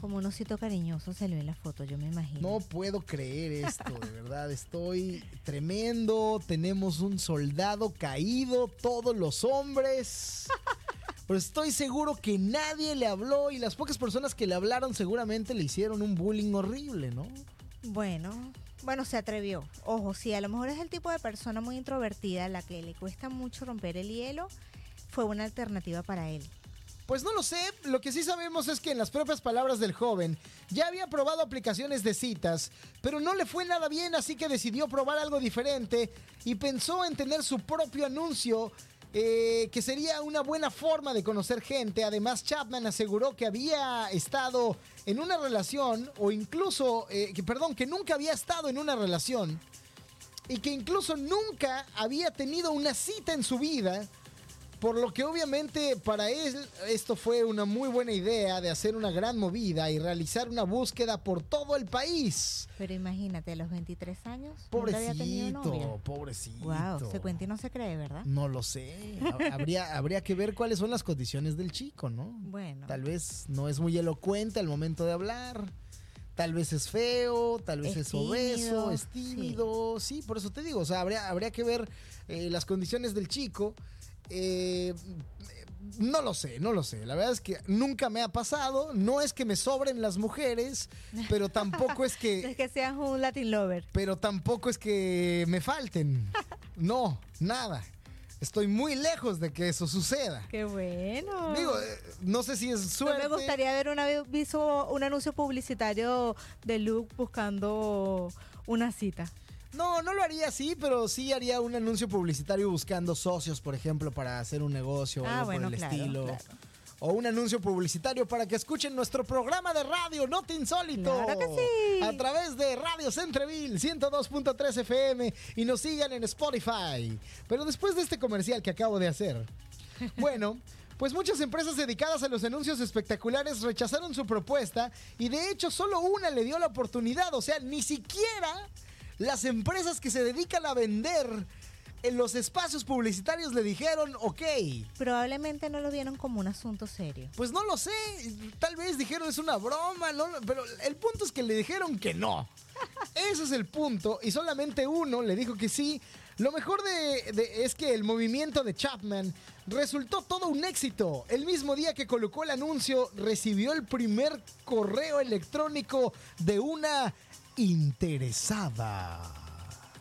Como un osito cariñoso se le ve la foto, yo me imagino. No puedo creer esto, de verdad, estoy tremendo. Tenemos un soldado caído, todos los hombres. Pero estoy seguro que nadie le habló y las pocas personas que le hablaron seguramente le hicieron un bullying horrible, ¿no? Bueno, bueno, se atrevió. Ojo, si a lo mejor es el tipo de persona muy introvertida a la que le cuesta mucho romper el hielo, fue una alternativa para él. Pues no lo sé, lo que sí sabemos es que en las propias palabras del joven, ya había probado aplicaciones de citas, pero no le fue nada bien, así que decidió probar algo diferente y pensó en tener su propio anuncio, eh, que sería una buena forma de conocer gente. Además, Chapman aseguró que había estado en una relación, o incluso, eh, que, perdón, que nunca había estado en una relación, y que incluso nunca había tenido una cita en su vida por lo que obviamente para él esto fue una muy buena idea de hacer una gran movida y realizar una búsqueda por todo el país. Pero imagínate, a los 23 años. Pobrecito, pobrecito. Wow, se cuenta y no se cree, ¿verdad? No lo sé. habría, habría que ver cuáles son las condiciones del chico, ¿no? Bueno. Tal vez no es muy elocuente al momento de hablar. Tal vez es feo, tal vez es, obeso, es tímido. Sí. por eso te digo. O sea, habría, habría que ver eh, las condiciones del chico. Eh, no lo sé, no lo sé. La verdad es que nunca me ha pasado. No es que me sobren las mujeres, pero tampoco es que. es que seas un Latin lover. Pero tampoco es que me falten. No, nada. Estoy muy lejos de que eso suceda. Qué bueno. Digo, eh, no sé si es suerte. me gustaría ver una, visto un anuncio publicitario de Luke buscando una cita. No, no lo haría así, pero sí haría un anuncio publicitario buscando socios, por ejemplo, para hacer un negocio o ah, algo por el estilo. O un anuncio publicitario para que escuchen nuestro programa de radio, No Te Insólito. Claro que sí. A través de Radio Centreville 102.3 FM y nos sigan en Spotify. Pero después de este comercial que acabo de hacer, bueno. Pues muchas empresas dedicadas a los anuncios espectaculares rechazaron su propuesta y de hecho solo una le dio la oportunidad, o sea, ni siquiera las empresas que se dedican a vender en los espacios publicitarios le dijeron, ok. Probablemente no lo vieron como un asunto serio. Pues no lo sé, tal vez dijeron es una broma, pero el punto es que le dijeron que no. Ese es el punto y solamente uno le dijo que sí. Lo mejor de, es que el movimiento de Chapman resultó todo un éxito. El mismo día que colocó el anuncio, recibió el primer correo electrónico de una interesada.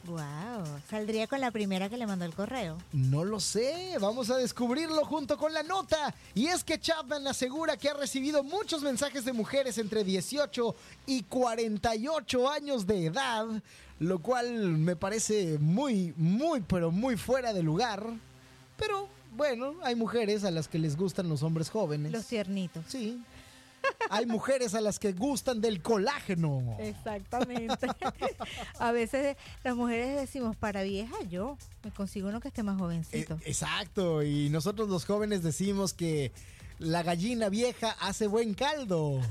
Wow, ¿saldría con la primera que le mandó el correo? No lo sé, vamos a descubrirlo junto con la nota. Y es que Chapman asegura que ha recibido muchos mensajes de mujeres entre 18 y 48 años de edad, lo cual me parece muy, muy, pero muy fuera de lugar. Pero bueno, hay mujeres a las que les gustan los hombres jóvenes. Los tiernitos. Sí. Hay mujeres a las que gustan del colágeno. Exactamente. A veces las mujeres decimos, para vieja yo, me consigo uno que esté más jovencito. Eh, exacto, y nosotros los jóvenes decimos que la gallina vieja hace buen caldo.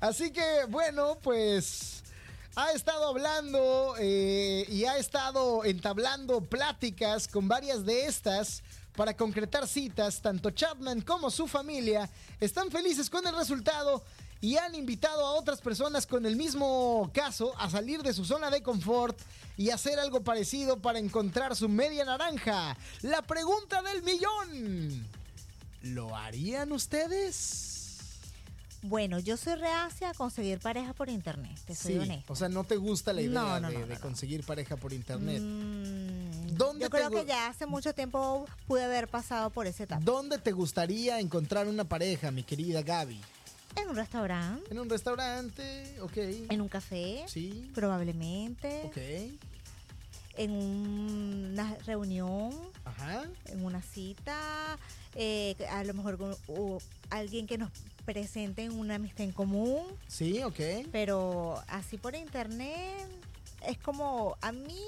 Así que bueno, pues ha estado hablando eh, y ha estado entablando pláticas con varias de estas para concretar citas, tanto Chapman como su familia están felices con el resultado y han invitado a otras personas con el mismo caso a salir de su zona de confort y hacer algo parecido para encontrar su media naranja. La pregunta del millón. ¿Lo harían ustedes? Bueno, yo soy reacia a conseguir pareja por internet, te soy sí, O sea, ¿no te gusta la idea de, conseguir pareja por internet? Mm, ¿Dónde yo creo que ya hace mucho tiempo pude haber pasado por ese etapa. ¿Dónde te gustaría encontrar una pareja, mi querida Gaby? En un restaurante. En un restaurante, ok. En un café. Sí. Probablemente. Ok. En una reunión. Ajá. En una cita. Eh, a lo mejor con o alguien que nos presente en una amistad en común. Sí, ok. Pero así por internet es como a mí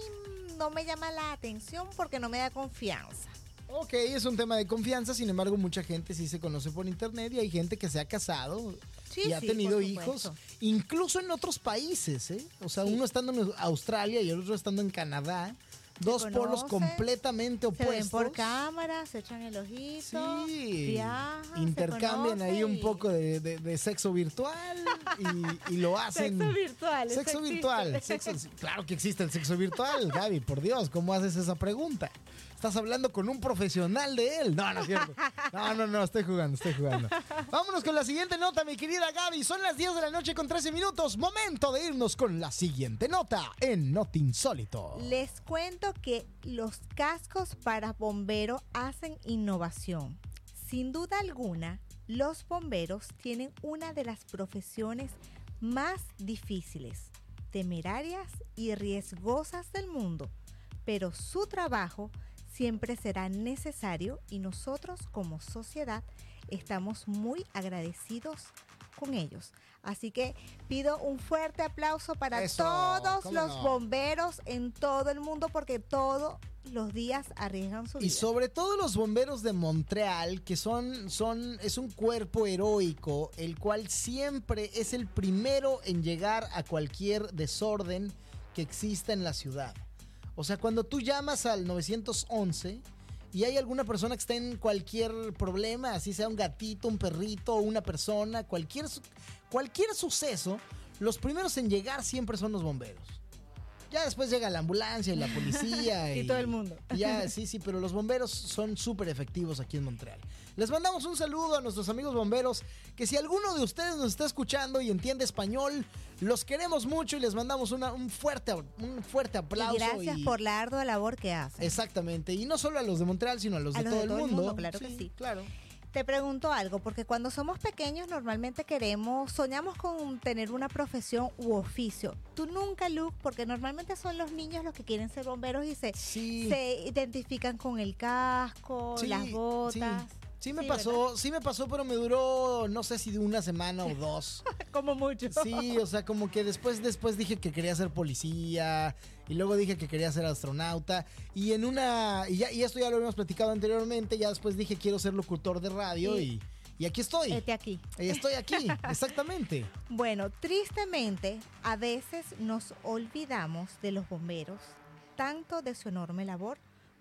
no me llama la atención porque no me da confianza. Ok, es un tema de confianza, sin embargo mucha gente sí se conoce por internet y hay gente que se ha casado Sí, y ha sí, tenido hijos, incluso en otros países, ¿eh? O sea, Sí. uno estando en Australia y el otro estando en Canadá, dos polos completamente Se ven opuestos. por cámara, se echan el ojito, Sí, viajan, intercambian ahí un poco de, de- de sexo virtual y, y lo hacen. Sexo virtual. Sexo virtual. sexo- claro que existe el sexo virtual, Gaby, por Dios, ¿cómo haces esa pregunta? Estás hablando con un profesional de él. No, no es cierto. No, no, no, estoy jugando, estoy jugando. Vámonos con la siguiente nota, mi querida Gaby. Son las 10 de la noche con 13 minutos. Momento de irnos con la siguiente nota en Not Insólito. Les cuento que los cascos para bomberos hacen innovación. Sin duda alguna, los bomberos tienen una de las profesiones más difíciles, temerarias y riesgosas del mundo, pero su trabajo siempre será necesario y nosotros como sociedad estamos muy agradecidos con ellos. Así que pido un fuerte aplauso para Eso, todos ¿cómo los no? bomberos en todo el mundo porque todos los días arriesgan su vida. Y sobre todo los bomberos de Montreal, que son, son, es un cuerpo heroico, el cual siempre es el primero en llegar a cualquier desorden que exista en la ciudad. O sea, cuando tú llamas al 911 y hay alguna persona que está en cualquier problema, así sea un gatito, un perrito, una persona, cualquier, cualquier suceso, los primeros en llegar siempre son los bomberos. Ya después llega la ambulancia y la policía. Y todo el mundo. y Ya, sí, sí, pero los bomberos son súper efectivos aquí en Montreal. Les mandamos un saludo a nuestros amigos bomberos, que si alguno de ustedes nos está escuchando y entiende español, los queremos mucho y les mandamos una- un, fuerte, un fuerte aplauso. y gracias y- por la ardua labor que hacen. Exactamente, y no solo a los de Montreal, sino a los, A de, los todo de el todo el mundo. mundo, claro que sí. Claro. Te pregunto algo, porque cuando somos pequeños normalmente queremos, soñamos con tener una profesión u oficio. Tú nunca, Luke, porque normalmente son los niños los que quieren ser bomberos y se, Sí. se identifican con el casco, Sí, las botas. Sí, Sí me Sí, pasó, sí me pasó, pero me duró, no sé si de una semana o dos. Como mucho. Sí, o sea, como que después, después dije que quería ser policía y luego dije que quería ser astronauta y en una, y, ya, y esto ya lo habíamos platicado anteriormente, ya después dije quiero ser locutor de radio y, y aquí estoy. Este aquí. Estoy aquí, exactamente. Bueno, tristemente, a veces nos olvidamos de los bomberos, tanto de su enorme labor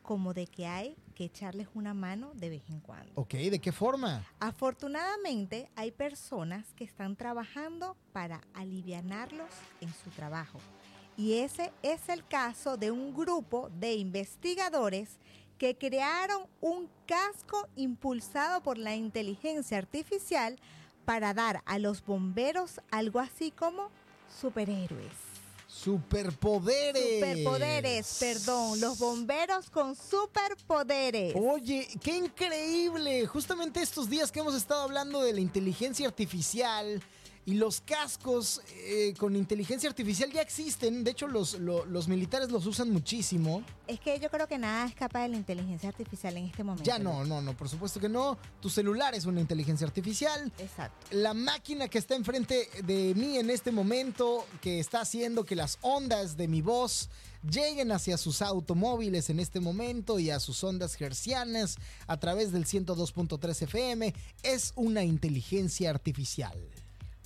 como de que hay que echarles una mano de vez en cuando. Ok, ¿de qué forma? Afortunadamente hay personas que están trabajando para alivianarlos en su trabajo. Y ese es el caso de un grupo de investigadores que crearon un casco impulsado por la inteligencia artificial para dar a los bomberos algo así como superhéroes. Superpoderes. Superpoderes, perdón, los bomberos con superpoderes. Oye, qué increíble. Justamente estos días que hemos estado hablando de la inteligencia artificial y los cascos eh, con inteligencia artificial ya existen. De hecho, los, lo- los militares los usan muchísimo. Es que yo creo que nada escapa de la inteligencia artificial en este momento. Ya no, no, no, por supuesto que no. Tu celular es una inteligencia artificial. Exacto. La máquina que está enfrente de mí en este momento, que está haciendo que las ondas de mi voz lleguen hacia sus automóviles en este momento y a sus ondas hercianas a través del 102.3 FM, es una inteligencia artificial.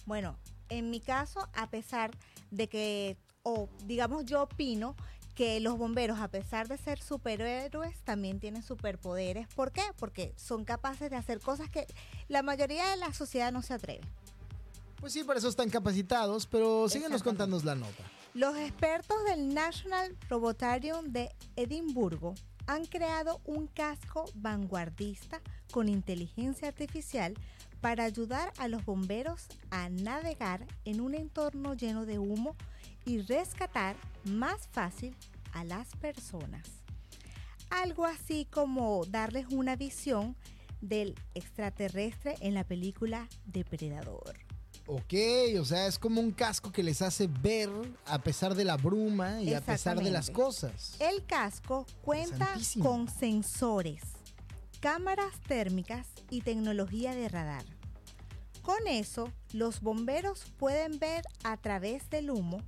Bueno, en mi caso, a pesar de que, o digamos yo opino que los bomberos, a pesar de ser superhéroes, también tienen superpoderes. ¿Por qué? Porque son capaces de hacer cosas que la mayoría de la sociedad no se atreve. Pues sí, para eso están capacitados, pero síguenos contándonos la nota. Los expertos del National Robotarium de Edimburgo han creado un casco vanguardista con inteligencia artificial para ayudar a los bomberos a navegar en un entorno lleno de humo y rescatar más fácil a las personas. Algo así como darles una visión del extraterrestre en la película Depredador. Ok, o sea, es como un casco que les hace ver a pesar de la bruma y a pesar de las cosas. El casco cuenta con sensores, cámaras térmicas y tecnología de radar. Con eso, los bomberos pueden ver a través del humo,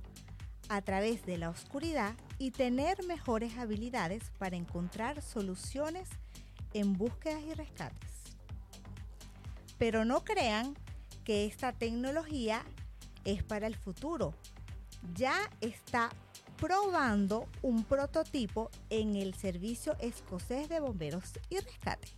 a través de la oscuridad y tener mejores habilidades para encontrar soluciones en búsquedas y rescates. Pero no crean que esta tecnología es para el futuro. Ya está probando un prototipo en el Servicio Escocés de Bomberos y Rescate.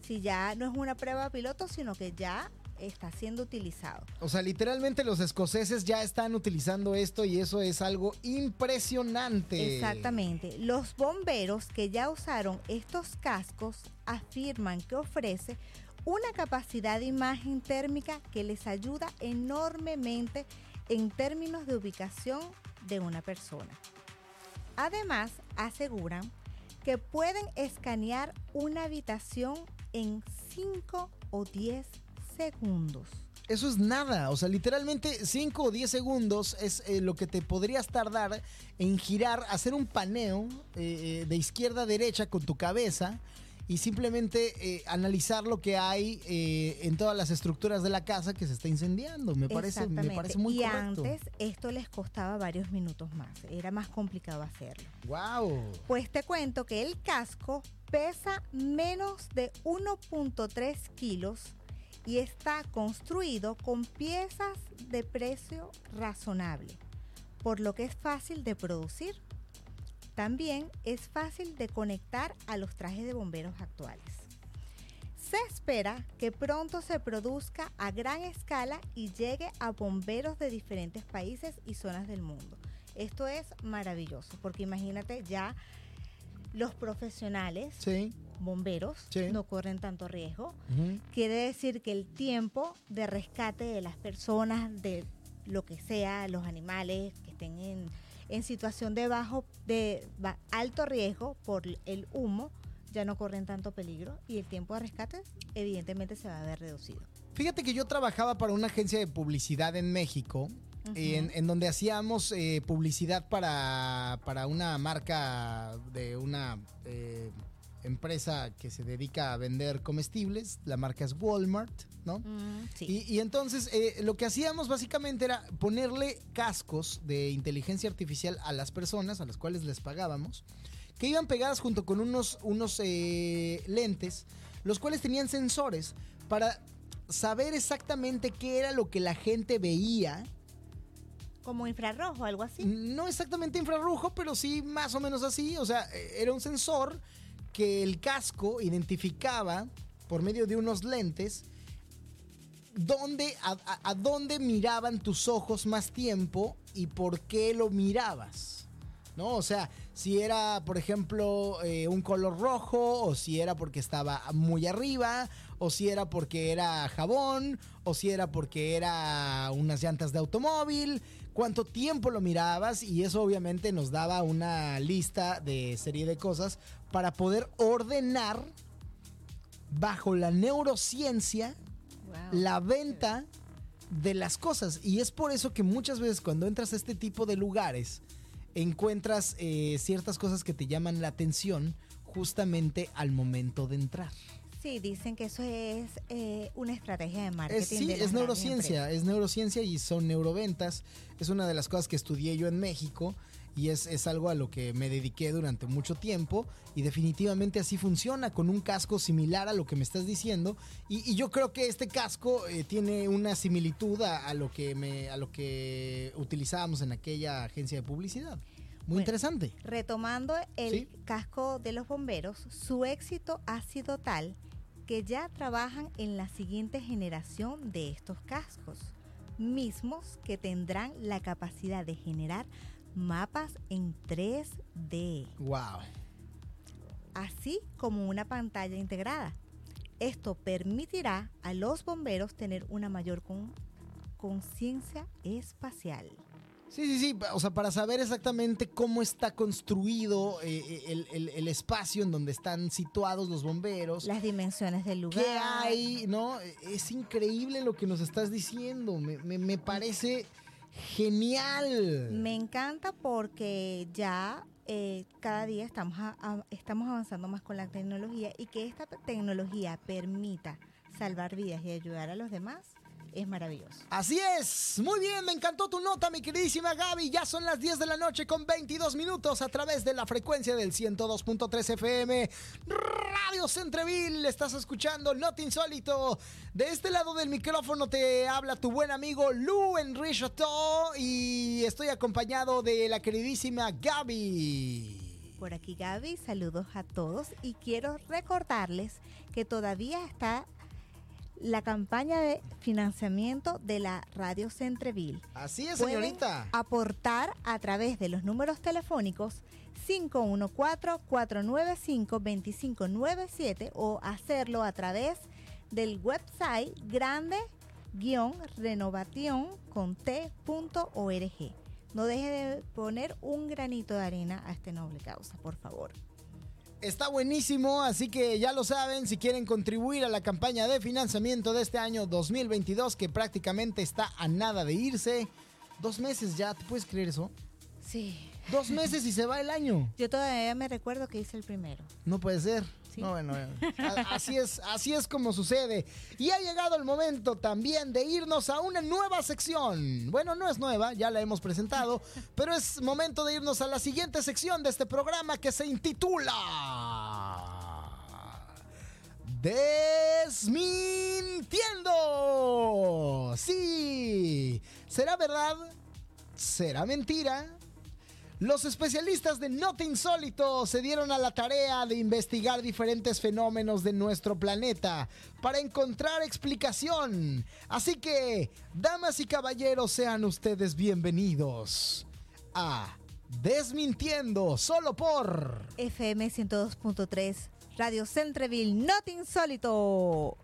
Si ya no es una prueba piloto, sino que ya está siendo utilizado. O sea, literalmente los escoceses ya están utilizando esto y eso es algo impresionante. Exactamente. Los bomberos que ya usaron estos cascos afirman que ofrece una capacidad de imagen térmica que les ayuda enormemente en términos de ubicación de una persona. Además, aseguran que pueden escanear una habitación en 5 o 10 segundos. Eso es nada, o sea, literalmente 5 o 10 segundos es eh, lo que te podrías tardar en girar, hacer un paneo eh, eh, de izquierda a derecha con tu cabeza y simplemente eh, analizar lo que hay eh, en todas las estructuras de la casa que se está incendiando. Me parece, me parece muy y correcto. antes esto les costaba varios minutos más, era más complicado hacerlo. ¡Wow! Pues te cuento que el casco pesa menos de 1.3 kilos y está construido con piezas de precio razonable, por lo que es fácil de producir. También es fácil de conectar a los trajes de bomberos actuales. Se espera que pronto se produzca a gran escala y llegue a bomberos de diferentes países y zonas del mundo. Esto es maravilloso, porque imagínate ya los profesionales, Sí. Bomberos, Sí. no corren tanto riesgo. Quiere decir que el tiempo de rescate de las personas, de lo que sea, los animales que estén en, en situación de bajo, de alto riesgo por el humo, ya no corren tanto peligro y el tiempo de rescate evidentemente se va a ver reducido. Fíjate que yo trabajaba para una agencia de publicidad en México, en, en donde hacíamos eh, publicidad para, para una marca de una eh, empresa que se dedica a vender comestibles. La marca es Walmart, ¿no? Mm, sí. Y, y entonces eh, lo que hacíamos básicamente era ponerle cascos de inteligencia artificial a las personas a las cuales les pagábamos, que iban pegadas junto con unos, unos eh, lentes, los cuales tenían sensores para saber exactamente qué era lo que la gente veía. Como infrarrojo, algo así. No exactamente infrarrojo, pero sí más o menos así. O sea, eh, era un sensor que el casco identificaba por medio de unos lentes dónde, a, dónde miraban tus ojos más tiempo y por qué lo mirabas. ¿No? O sea, si era, por ejemplo, eh, un color rojo, o si era porque estaba muy arriba, o si era porque era jabón, o si era porque era unas llantas de automóvil, cuánto tiempo lo mirabas, y eso obviamente nos daba una lista de serie de cosas para poder ordenar bajo la neurociencia Wow. la venta de las cosas. Y es por eso que muchas veces cuando entras a este tipo de lugares, encuentras eh, ciertas cosas que te llaman la atención justamente al momento de entrar. Sí, dicen que eso es eh, una estrategia de marketing. Es, sí, de es neurociencia, es neurociencia y son neuroventas. Es una de las cosas que estudié yo en México y es, es algo a lo que me dediqué durante mucho tiempo y definitivamente así funciona con un casco similar a lo que me estás diciendo y, y yo creo que este casco eh, tiene una similitud a, a lo que me, a lo que utilizábamos en aquella agencia de publicidad. Muy Bueno. interesante. Retomando el Sí. casco de los bomberos, su éxito ha sido tal que ya trabajan en la siguiente generación de estos cascos, mismos que tendrán la capacidad de generar mapas en 3D, Wow. así como una pantalla integrada. Esto permitirá a los bomberos tener una mayor con- conciencia espacial. Sí, sí, sí, o sea, para saber exactamente cómo está construido eh, eh, el, el- el espacio en donde están situados los bomberos. Las dimensiones del lugar. ¿Qué hay? ¿No? Es increíble lo que nos estás diciendo. Me, me- me parece genial. Me encanta porque ya eh, cada día estamos, a- a- estamos avanzando más con la tecnología y que esta tecnología permita salvar vidas y ayudar a los demás es maravilloso. Así es. Muy bien, me encantó tu nota, mi queridísima Gaby. Ya son las 10 de la noche con 22 minutos a través de la frecuencia del 102.3 FM. Radio Centreville, estás escuchando Not Insólito. De este lado del micrófono te habla tu buen amigo Lou Enrichotto y estoy acompañado de la queridísima Gaby. Por aquí Gaby, saludos a todos y quiero recordarles que todavía está la campaña de financiamiento de la Radio Centreville. Así es, Pueden señorita. aportar a través de los números telefónicos 514-495-2597 o hacerlo a través del website grande-renovación.org. No deje de poner un granito de arena a esta noble causa, por favor. Está buenísimo, así que ya lo saben, si quieren contribuir a la campaña de financiamiento de este año 2022, que prácticamente está a nada de irse. Dos meses ya, ¿te puedes creer eso? Sí. Dos meses y se va el año. Yo todavía me recuerdo que hice el primero. No puede ser. Sí. No, bueno, así es, así es como sucede. Y ha llegado el momento también de irnos a una nueva sección. Bueno, no es nueva, ya la hemos presentado, pero es momento de irnos a la siguiente sección de este programa que se intitula Desmintiendo. Sí, ¿será verdad? ¿Será mentira? Los especialistas de Not Insólito se dieron a la tarea de investigar diferentes fenómenos de nuestro planeta para encontrar explicación. Así que, damas y caballeros, sean ustedes bienvenidos a Desmintiendo solo por... FM 102.3, Radio Centreville, Not Insólito.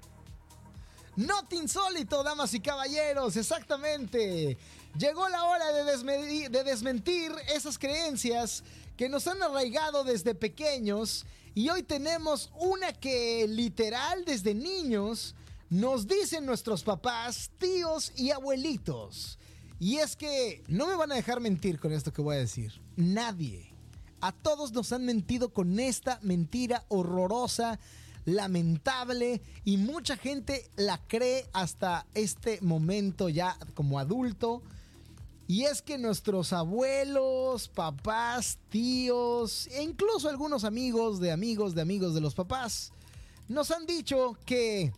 Not insólito, damas y caballeros, exactamente. Llegó la hora de, desmentir esas creencias que nos han arraigado desde pequeños y hoy tenemos una que literal desde niños nos dicen nuestros papás, tíos y abuelitos. Y es que no me van a dejar mentir con esto que voy a decir. Nadie. A todos nos han mentido con esta mentira horrorosa, lamentable y mucha gente la cree hasta este momento ya como adulto. Y es que nuestros abuelos, papás, tíos e incluso algunos amigos de amigos de amigos de los papás nos han dicho que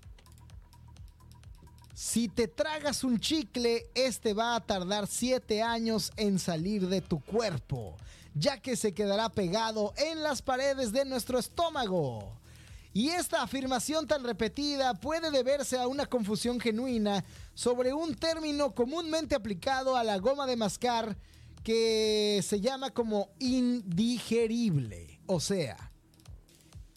si te tragas un chicle, este va a tardar 7 años en salir de tu cuerpo, ya que se quedará pegado en las paredes de nuestro estómago. Y esta afirmación tan repetida puede deberse a una confusión genuina sobre un término comúnmente aplicado a la goma de mascar que se llama como indigerible. O sea,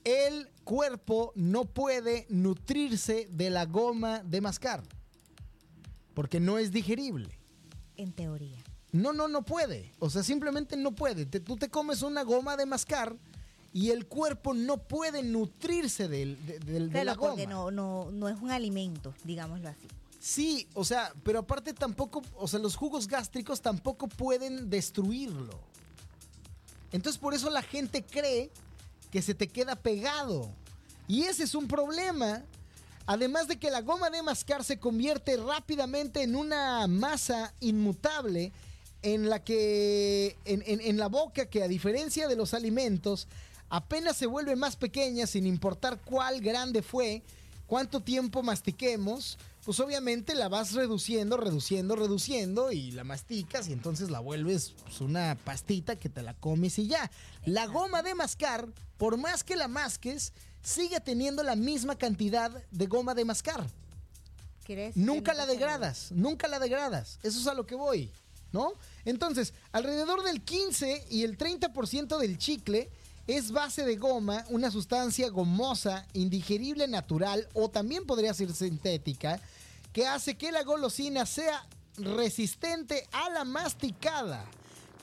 el cuerpo no puede nutrirse de la goma de mascar. Porque no es digerible. En teoría. No, no, no puede. O sea, simplemente no puede. Te- tú te comes una goma de mascar y el cuerpo no puede nutrirse del- de, del- de la goma. porque no, no, no es un alimento, digámoslo así. Sí, o sea, pero aparte tampoco, o sea, los jugos gástricos tampoco pueden destruirlo. Entonces por eso la gente cree que se te queda pegado. Y ese es un problema. Además de que la goma de mascar se convierte rápidamente en una masa inmutable en la que, en, en- en la boca que a diferencia de los alimentos, apenas se vuelve más pequeña sin importar cuál grande fue, cuánto tiempo mastiquemos, pues obviamente la vas reduciendo, reduciendo, reduciendo y la masticas y entonces la vuelves pues, una pastita que te la comes y ya. La goma de mascar, por más que la masques, sigue teniendo la misma cantidad de goma de mascar. Nunca la degradas, nunca la degradas. Eso es a lo que voy, ¿no? Entonces, alrededor del 15 y el 30% del chicle es base de goma, una sustancia gomosa, indigerible natural o también podría ser sintética, que hace que la golosina sea resistente a la masticada.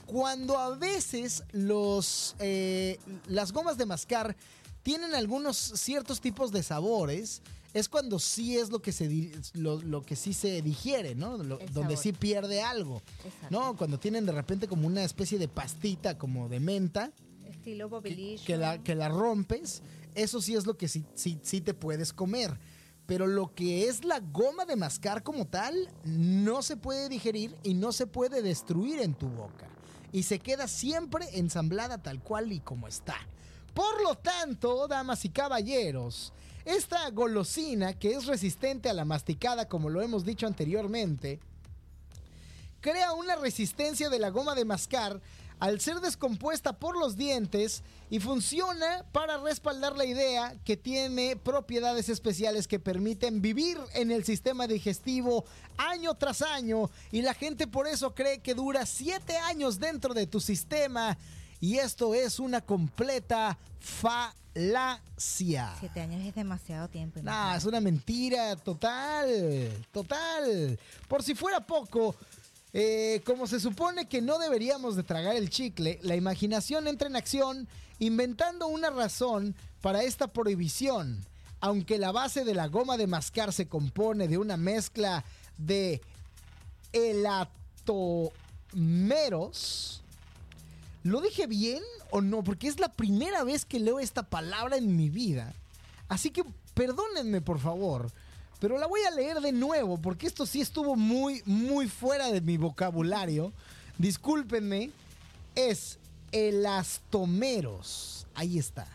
Cuando a veces los, eh, las gomas de mascar tienen algunos ciertos tipos de sabores, es cuando sí es lo que se lo, lo que sí se digiere, ¿no? Lo- donde sí pierde algo. Exacto. ¿No? Cuando tienen de repente como una especie de pastita como de menta Estilo que, que la, que la rompes, eso sí es lo que sí, sí, sí te puedes comer. Pero lo que es la goma de mascar como tal, no se puede digerir y no se puede destruir en tu boca. Y se queda siempre ensamblada tal cual y como está. Por lo tanto, damas y caballeros, esta golosina que es resistente a la masticada, como lo hemos dicho anteriormente, crea una resistencia de la goma de mascar al ser descompuesta por los dientes y funciona para respaldar la idea que tiene propiedades especiales que permiten vivir en el sistema digestivo año tras año y la gente por eso cree que dura 7 años dentro de tu sistema y esto es una completa falacia. Siete años es demasiado tiempo. Nah, es una mentira total, total. Por si fuera poco, eh, como se supone que no deberíamos de tragar el chicle, la imaginación entra en acción inventando una razón para esta prohibición. Aunque la base de la goma de mascar se compone de una mezcla de elatomeros, ¿Lo dije bien o no? Porque es la primera vez que leo esta palabra en mi vida. Así que perdónenme, por favor. Pero la voy a leer de nuevo porque esto sí estuvo muy, muy fuera de mi vocabulario. Discúlpenme. Es elastomeros. Ahí está.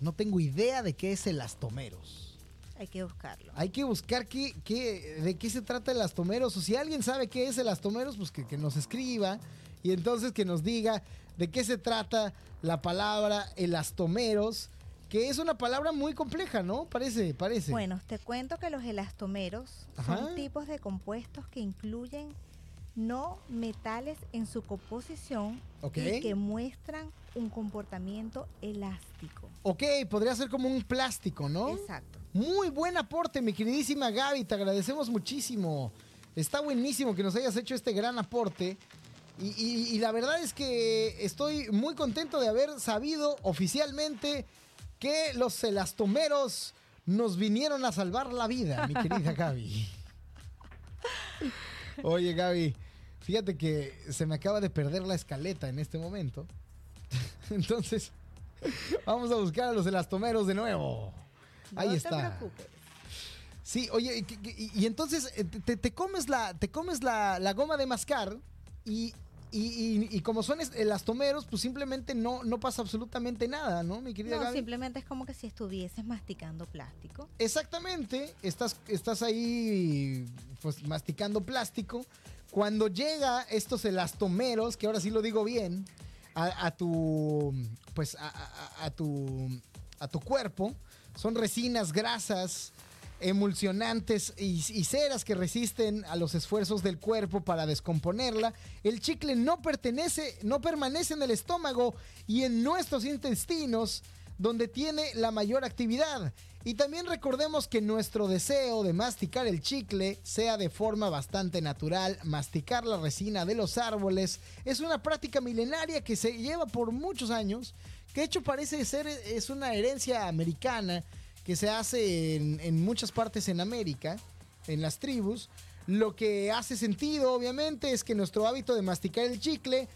No tengo idea de qué es elastomeros. Hay que buscarlo. Hay que buscar qué, qué- de qué se trata elastomeros. O si alguien sabe qué es elastomeros, pues que, que nos escriba. Y entonces que nos diga de qué se trata la palabra elastomeros. Que es una palabra muy compleja, ¿no? Parece, parece. Bueno, te cuento que los elastomeros Ajá. son tipos de compuestos que incluyen no metales en su composición y que muestran un comportamiento elástico. Ok, podría ser como un plástico, ¿no? Exacto. Muy buen aporte, mi queridísima Gaby. Te agradecemos muchísimo. Está buenísimo que nos hayas hecho este gran aporte. Y, y- y la verdad es que estoy muy contento de haber sabido oficialmente que los elastomeros nos vinieron a salvar la vida, mi querida Gaby. Oye, Gaby, fíjate que se me acaba de perder la escaleta en este momento. Entonces, vamos a buscar a los elastomeros de nuevo. Ahí está. preocupes. Sí, oye, y, y- y entonces eh, te, te comes, la, te comes la, la goma de mascar y, y- y- y como son elastomeros, pues simplemente no, no pasa absolutamente nada, ¿no, mi querida No, Gaby? simplemente es como que si estuvieses masticando plástico. Exactamente, estás, estás ahí pues masticando plástico. Cuando llega estos elastomeros, que ahora sí lo digo bien, a, a tu pues a, a- a tu a tu cuerpo, son resinas grasas, emulsionantes y, ceras que resisten a los esfuerzos del cuerpo para descomponerla. El chicle no pertenece, no permanece en el estómago y en nuestros intestinos donde tiene la mayor actividad. Y también recordemos que nuestro deseo de masticar el chicle sea de forma bastante natural, masticar la resina de los árboles es una práctica milenaria que se lleva por muchos años, que de hecho parece ser es una herencia americana que se hace en, en muchas partes en América, en las tribus. Lo que hace sentido, obviamente, es que nuestro hábito de masticar el chicle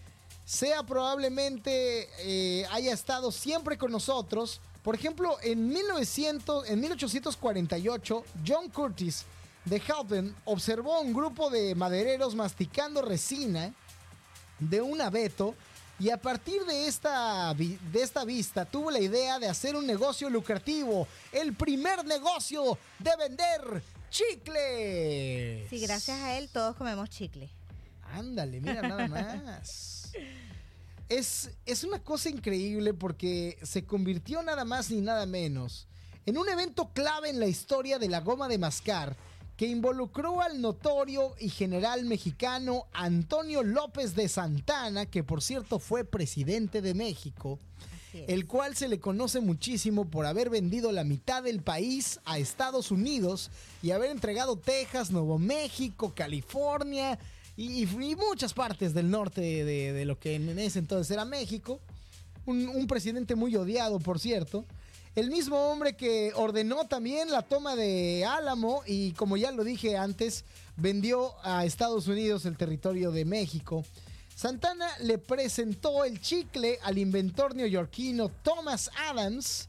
sea probablemente eh, haya estado siempre con nosotros. Por ejemplo, en, 1900, en 1848, John Curtis de Halton observó un grupo de madereros masticando resina de un abeto y a partir de esta, de esta vista tuvo la idea de hacer un negocio lucrativo, el primer negocio de vender chicles. Sí, gracias a él todos comemos chicle. Ándale, mira nada más. Es, es una cosa increíble porque se convirtió nada más ni nada menos en un evento clave en la historia de la goma de mascar que involucró al notorio y general mexicano Antonio López de Santana, que por cierto fue presidente de México, el cual se le conoce muchísimo por haber vendido la mitad del país a Estados Unidos y haber entregado Texas, Nuevo México, California y, y muchas partes del norte de, de lo que en ese entonces era México. Un, un presidente muy odiado, por cierto. El mismo hombre que ordenó también la toma de Álamo y como ya lo dije antes, vendió a Estados Unidos el territorio de México. Santana le presentó el chicle al inventor neoyorquino Thomas Adams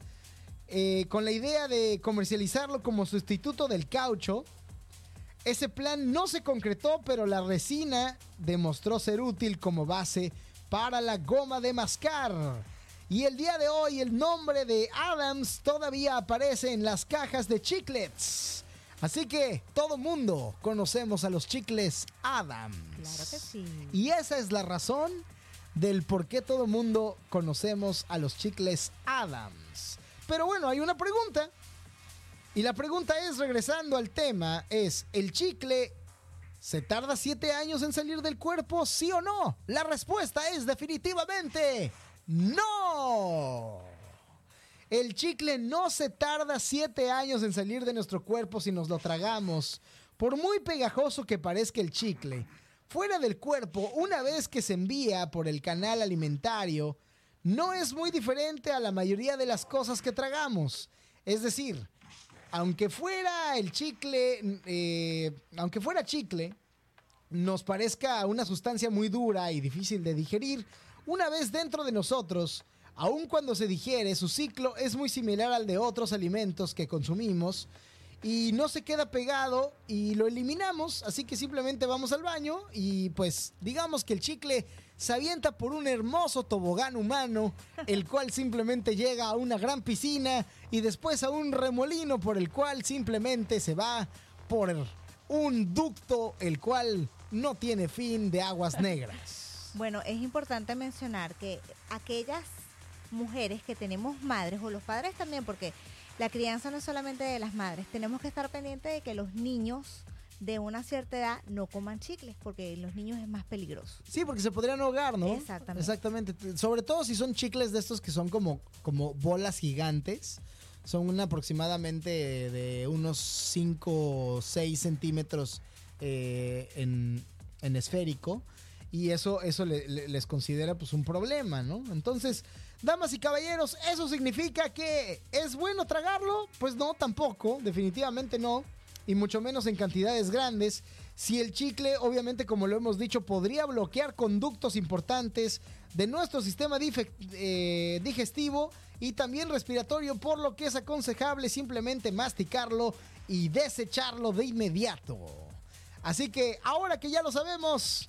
eh, con la idea de comercializarlo como sustituto del caucho. Ese plan no se concretó, pero la resina demostró ser útil como base para la goma de mascar. Y el día de hoy el nombre de Adams todavía aparece en las cajas de chiclets. Así que todo mundo conocemos a los chicles Adams. Claro que sí. Y esa es la razón del por qué todo mundo conocemos a los chicles Adams. Pero bueno, hay una pregunta. Y la pregunta es, regresando al tema, es, ¿el chicle se tarda siete años en salir del cuerpo, sí o no? La respuesta es definitivamente no. El chicle no se tarda siete años en salir de nuestro cuerpo si nos lo tragamos. Por muy pegajoso que parezca el chicle, fuera del cuerpo, una vez que se envía por el canal alimentario, no es muy diferente a la mayoría de las cosas que tragamos. Es decir, aunque fuera el chicle, eh, aunque fuera chicle, nos parezca una sustancia muy dura y difícil de digerir, una vez dentro de nosotros, aun cuando se digiere, su ciclo es muy similar al de otros alimentos que consumimos y no se queda pegado y lo eliminamos, así que simplemente vamos al baño y pues digamos que el chicle se avienta por un hermoso tobogán humano, el cual simplemente llega a una gran piscina y después a un remolino por el cual simplemente se va por un ducto el cual no tiene fin de aguas negras. Bueno, es importante mencionar que aquellas mujeres que tenemos madres o los padres también, porque la crianza no es solamente de las madres, tenemos que estar pendientes de que los niños de una cierta edad no coman chicles, porque los niños es más peligroso. Sí, porque se podrían ahogar, ¿no? Exactamente. Exactamente. Sobre todo si son chicles de estos que son como, como bolas gigantes. Son aproximadamente de unos 5 o 6 centímetros eh, en, en esférico. Y eso, eso le- le- les considera pues un problema, ¿no? Entonces, damas y caballeros, ¿eso significa que es bueno tragarlo? Pues no, tampoco, definitivamente no. Y mucho menos en cantidades grandes. Si el chicle, obviamente, como lo hemos dicho, podría bloquear conductos importantes de nuestro sistema eh, digestivo y también respiratorio, por lo que es aconsejable simplemente masticarlo y desecharlo de inmediato. Así que ahora que ya lo sabemos,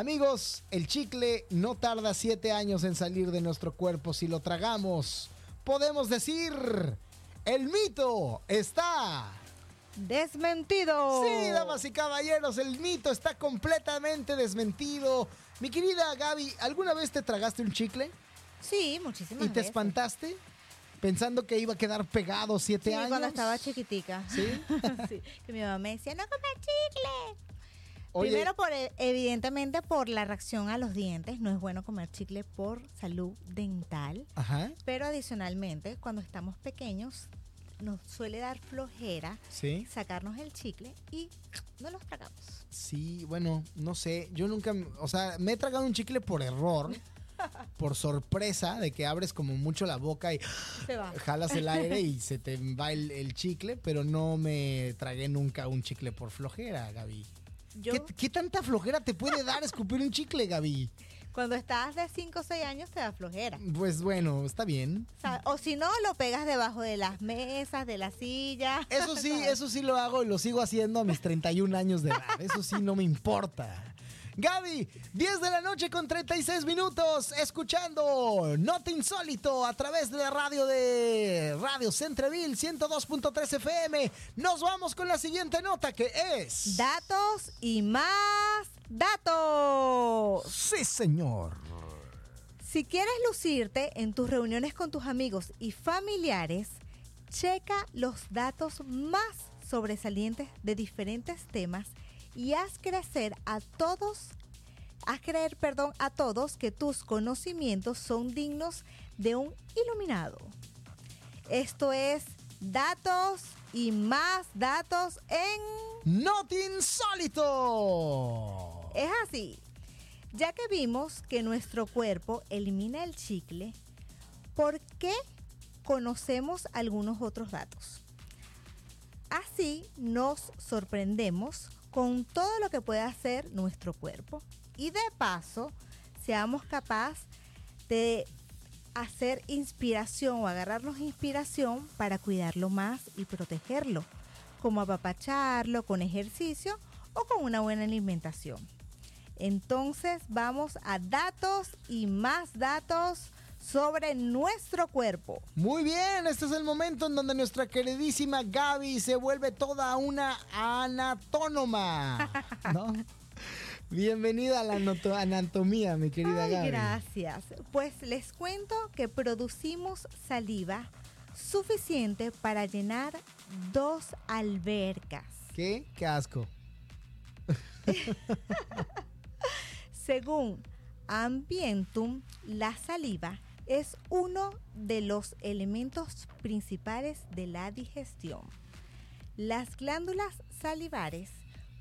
Amigos, el chicle no tarda siete años en salir de nuestro cuerpo si lo tragamos. Podemos decir, el mito está... ¡Desmentido! Sí, damas y caballeros, el mito está completamente desmentido. Mi querida Gaby, ¿alguna vez te tragaste un chicle Sí, muchísimas y te veces. espantaste pensando que iba a quedar pegado siete Sí, años? cuando estaba chiquitica. ¿Sí? Sí, que mi mamá me decía, no comas chicle. Oye, Primero, por, e- evidentemente, por la reacción a los dientes. No es bueno comer chicle por salud dental. Ajá, Pero adicionalmente, cuando estamos pequeños, nos suele dar flojera sí. sacarnos el chicle y no los tragamos. Sí, bueno, no sé. Yo nunca, o sea, me he tragado un chicle por error, por sorpresa, de que abres como mucho la boca y Se va. jalas el aire y se te va el, el chicle, pero no me tragué nunca un chicle por flojera, Gaby. Yo, ¿Qué, qué tanta flojera te puede dar escupir un chicle, Gaby? cuando estás de 5 o 6 años, te da flojera. Pues bueno, está bien. ¿sabes? O si no, lo pegas debajo de las mesas, de la silla. Eso sí, eso sí lo hago y lo sigo haciendo a mis 31 años de edad. Eso sí no me importa. Gaby, 10 de la noche con 36 minutos, escuchando Not Insólito a través de la radio de Radio Centreville 102.3 FM. Nos vamos con la siguiente nota que es... Datos y más datos. Sí, señor. Si quieres lucirte en tus reuniones con tus amigos y familiares, checa los datos más sobresalientes de diferentes temas y haz crecer a todos haz creer, perdón, a todos que tus conocimientos son dignos de un iluminado. Esto es datos y más datos en... ¡Not insólito! Es así. Ya que vimos que nuestro cuerpo elimina el chicle, ¿por qué conocemos algunos otros datos? Así nos sorprendemos con todo lo que puede hacer nuestro cuerpo y de paso seamos capaces de hacer inspiración o agarrarnos inspiración para cuidarlo más y protegerlo, como apapacharlo con ejercicio o con una buena alimentación. Entonces vamos a datos y más datos sobre nuestro cuerpo. Muy bien, este es el momento en donde nuestra queridísima Gaby se vuelve toda una anatónoma. ¿no? Bienvenida a la anatomía, mi querida Ay, Gaby. Gracias. Pues les cuento que producimos saliva suficiente para llenar dos albercas. ¿Qué? Qué asco. Según Ambientum, la saliva es uno de los elementos principales de la digestión. Las glándulas salivares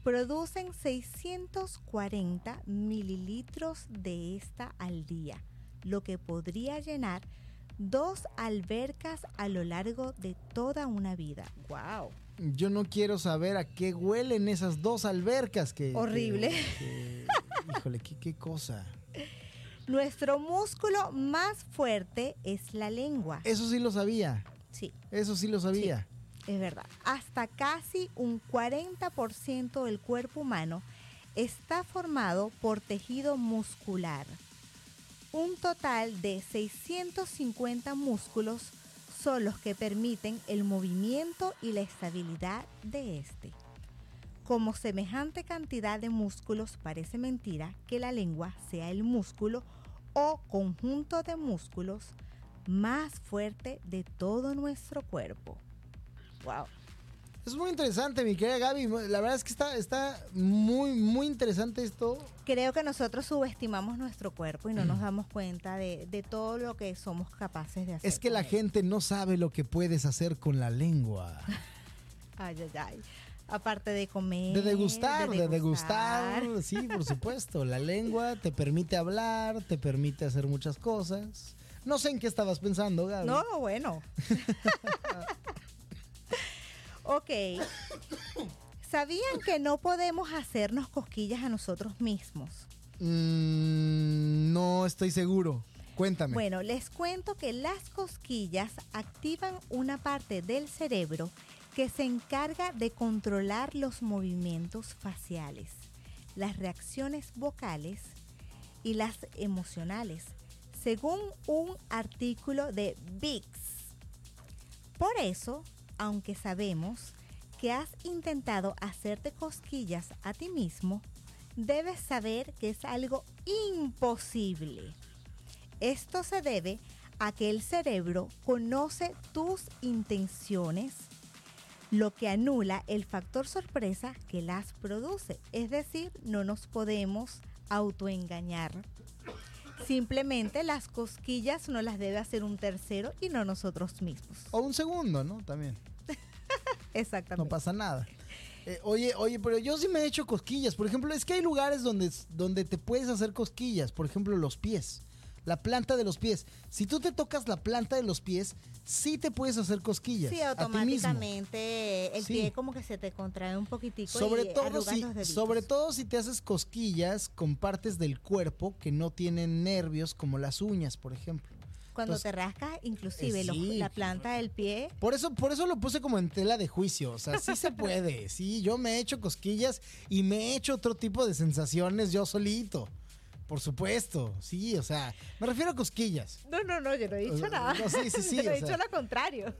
producen 640 mililitros de esta al día, lo que podría llenar dos albercas a lo largo de toda una vida. ¡Wow! Yo no quiero saber a qué huelen esas dos albercas que... Horrible. que- que- híjole, qué, qué cosa. Nuestro músculo más fuerte es la lengua. Eso sí lo sabía. Sí. Eso sí lo sabía. Es verdad. Hasta casi un 40% del cuerpo humano está formado por tejido muscular. Un total de 650 músculos son los que permiten el movimiento y la estabilidad de este. Como semejante cantidad de músculos parece mentira que la lengua sea el músculo o conjunto de músculos más fuerte de todo nuestro cuerpo. Wow. Es muy interesante, mi querida Gaby. La verdad es que está, está muy, muy interesante esto. Creo que nosotros subestimamos nuestro cuerpo y no nos damos cuenta de, de todo lo que somos capaces de hacer. Es que la él. gente no sabe lo que puedes hacer con la lengua. Ay, ay, ay. Aparte de comer. De degustar, de degustar. Sí, por supuesto. La lengua te permite hablar, te permite hacer muchas cosas. No sé en qué estabas pensando, Gaby. No, bueno. ok. ¿Sabían que no podemos hacernos cosquillas a nosotros mismos? Mm, no estoy seguro. Cuéntame. Bueno, les cuento que las cosquillas activan una parte del cerebro que se encarga de controlar los movimientos faciales, las reacciones vocales y las emocionales, según un artículo de VIX. Por eso, aunque sabemos que has intentado hacerte cosquillas a ti mismo, debes saber que es algo imposible. Esto se debe a que el cerebro conoce tus intenciones, lo que anula el factor sorpresa que las produce. Es decir, no nos podemos autoengañar. Simplemente las cosquillas no las debe hacer un tercero y no nosotros mismos. O un segundo, ¿no? También. Exactamente. No pasa nada. Eh, oye, oye, pero yo sí me he hecho cosquillas. Por ejemplo, es que hay lugares donde, donde te puedes hacer cosquillas. Por ejemplo, los pies. La planta de los pies. Si tú te tocas la planta de los pies, sí te puedes hacer cosquillas. Sí, a ti mismo. automáticamente el Sí. pie como que se te contrae un poquitico Sobre y todo, si, sobre todo si te haces cosquillas con partes del cuerpo que no tienen nervios, como las uñas, por ejemplo. Cuando Entonces, te rascas, inclusive eh, los- la planta del pie. Por eso, por eso lo puse como en tela de juicio. O sea, sí se puede. Sí, yo me he hecho cosquillas y me he hecho otro tipo de sensaciones yo solito. Por supuesto, sí, o sea, me refiero a cosquillas. No, no, no, yo no he dicho nada. no, sí, sí, sí, Yo no he dicho sea. lo contrario.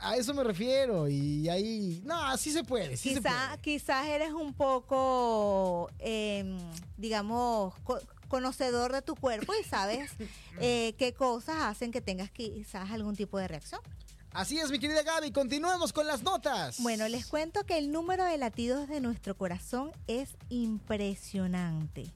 A eso me refiero y ahí, no, sí se puede, sí se Quizá, puede. quizás eres un poco, eh, digamos, co- conocedor de tu cuerpo y sabes eh, qué cosas hacen que tengas quizás algún tipo de reacción. Así es, mi querida Gaby, continuemos con las notas. Bueno, les cuento que el número de latidos de nuestro corazón es impresionante.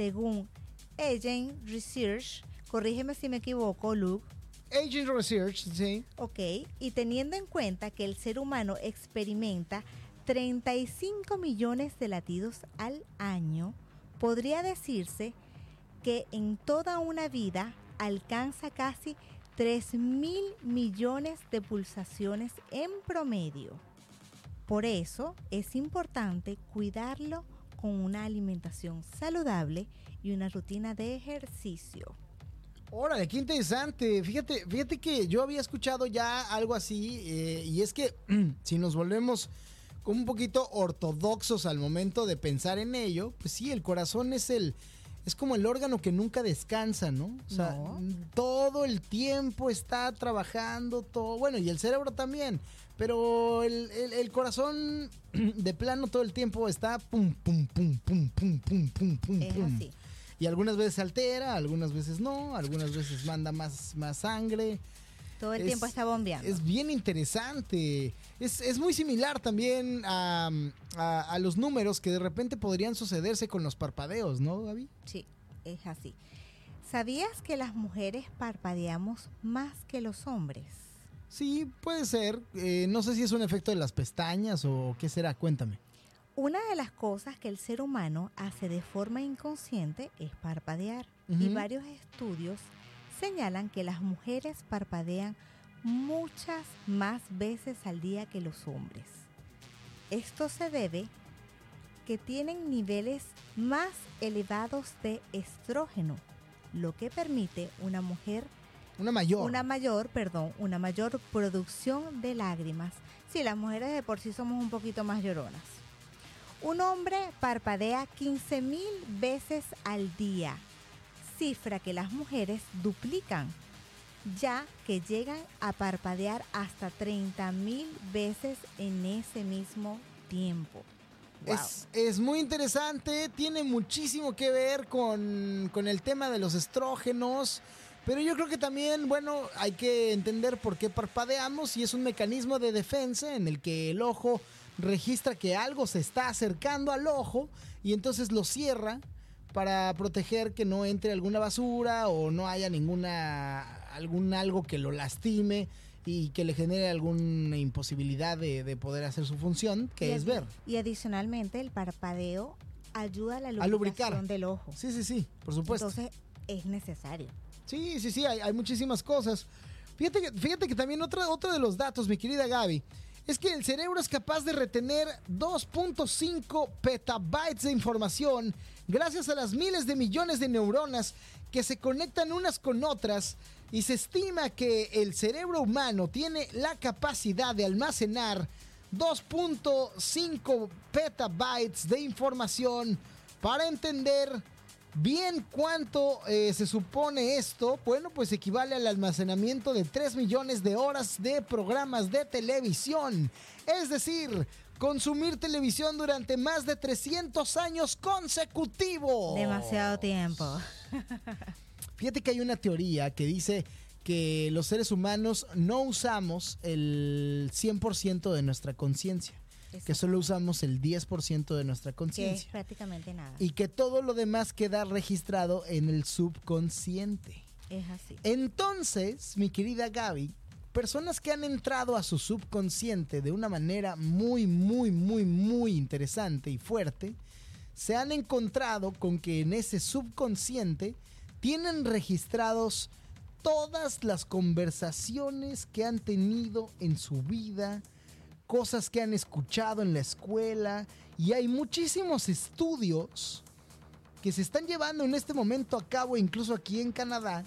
Según Agent Research, corrígeme si me equivoco, Luke, Agent Research, sí. ok, y teniendo en cuenta que el ser humano experimenta 35 millones de latidos al año, podría decirse que en toda una vida alcanza casi 3 mil millones de pulsaciones en promedio. Por eso es importante cuidarlo con una alimentación saludable y una rutina de ejercicio. Órale, qué interesante. Fíjate, fíjate que yo había escuchado ya algo así eh, y es que si nos volvemos como un poquito ortodoxos al momento de pensar en ello, pues sí, el corazón es el es como el órgano que nunca descansa, ¿no? O sea, No. todo el tiempo está trabajando, todo, bueno, y el cerebro también, pero el, corazón de plano todo el tiempo está pum, pum, pum, pum, pum, pum, pum, pum. Es pum. Así. Y algunas veces se altera, algunas veces no, algunas veces manda más, más sangre. Todo el tiempo está bombeando. Es bien interesante. Es, es muy similar también a, a, a, los números que de repente podrían sucederse con los parpadeos, ¿no, Gaby? Sí, es así. ¿Sabías que las mujeres parpadeamos más que los hombres? Sí, puede ser. Eh, no sé si es un efecto de las pestañas o qué será. Cuéntame. Una de las cosas que el ser humano hace de forma inconsciente es parpadear. Y varios estudios señalan que las mujeres parpadean muchas más veces al día que los hombres. Esto se debe que tienen niveles más elevados de estrógeno, lo que permite una mujer Una mayor. una mayor, perdón, una mayor producción de lágrimas. Sí, las mujeres de por sí somos un poquito más lloronas. Un hombre parpadea 15 mil veces al día, cifra que las mujeres duplican, ya que llegan a parpadear hasta 30 mil veces en ese mismo tiempo. Wow. Es, es muy interesante, tiene muchísimo que ver con, con el tema de los estrógenos, pero yo creo que también, bueno, hay que entender por qué parpadeamos y es un mecanismo de defensa en el que el ojo registra que algo se está acercando al ojo y entonces lo cierra para proteger que no entre alguna basura o no haya ninguna algún algo que lo lastime y que le genere alguna imposibilidad de, de poder hacer su función, que Y es ver. Y adicionalmente el parpadeo ayuda a la A lubricar. lubricación del ojo. Sí, sí, sí, por supuesto. Entonces es necesario. Sí, sí, sí, hay, muchísimas cosas. Fíjate que, fíjate que también otro de los datos, mi querida Gaby, es que el cerebro es capaz de retener 2.5 petabytes de información gracias a las miles de millones de neuronas que se conectan unas con otras y se estima que el cerebro humano tiene la capacidad de almacenar 2.5 petabytes de información para entender bien cuánto eh, se supone esto. Bueno, pues equivale al almacenamiento de 3 millones de horas de programas de televisión. Es decir, consumir televisión durante más de 300 años consecutivos. Demasiado tiempo. Fíjate que hay una teoría que dice que los seres humanos no usamos el 100% de nuestra conciencia, que solo usamos el 10% de nuestra Que conciencia prácticamente nada. y que todo lo demás queda registrado en el subconsciente. es así. Entonces, mi querida Gaby, personas que han entrado a su subconsciente de una manera muy, muy, muy, muy interesante y fuerte, se han encontrado con que en ese subconsciente tienen registrados todas las conversaciones que han tenido en su vida, cosas que han escuchado en la escuela, y hay muchísimos estudios que se están llevando en este momento a cabo, incluso aquí en Canadá,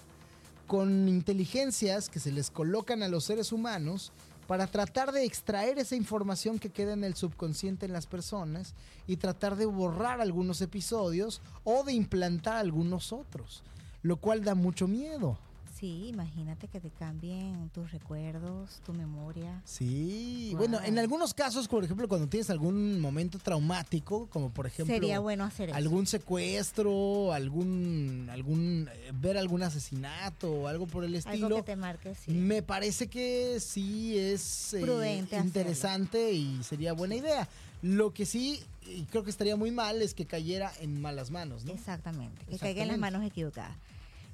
con inteligencias que se les colocan a los seres humanos para tratar de extraer esa información que queda en el subconsciente en las personas y tratar de borrar algunos episodios o de implantar algunos otros, lo cual da mucho miedo. Sí, imagínate que te cambien tus recuerdos, tu memoria. Sí, Wow. bueno, en algunos casos, por ejemplo, cuando tienes algún momento traumático, como por ejemplo Sería bueno hacer eso. algún secuestro, algún algún eh, ver algún asesinato o algo por el Algo estilo. que te marque, sí. Me parece que sí es eh, hacerlo. interesante y sería buena idea. Lo que sí, y creo que estaría muy mal, es que cayera en malas manos, ¿no? Exactamente, que caiga en las manos equivocadas.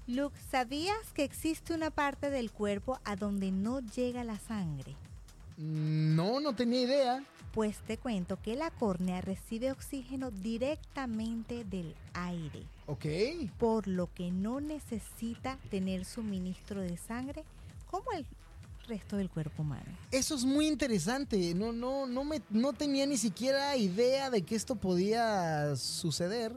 Luke, ¿sabías que existe una parte del cuerpo a donde no llega la sangre? No, no tenía idea. Pues te cuento que la córnea recibe oxígeno directamente del aire, Ok. por lo que no necesita tener suministro de sangre como el resto del cuerpo humano. Eso es muy interesante. No, no, no, me, no tenía ni siquiera idea de que esto podía suceder.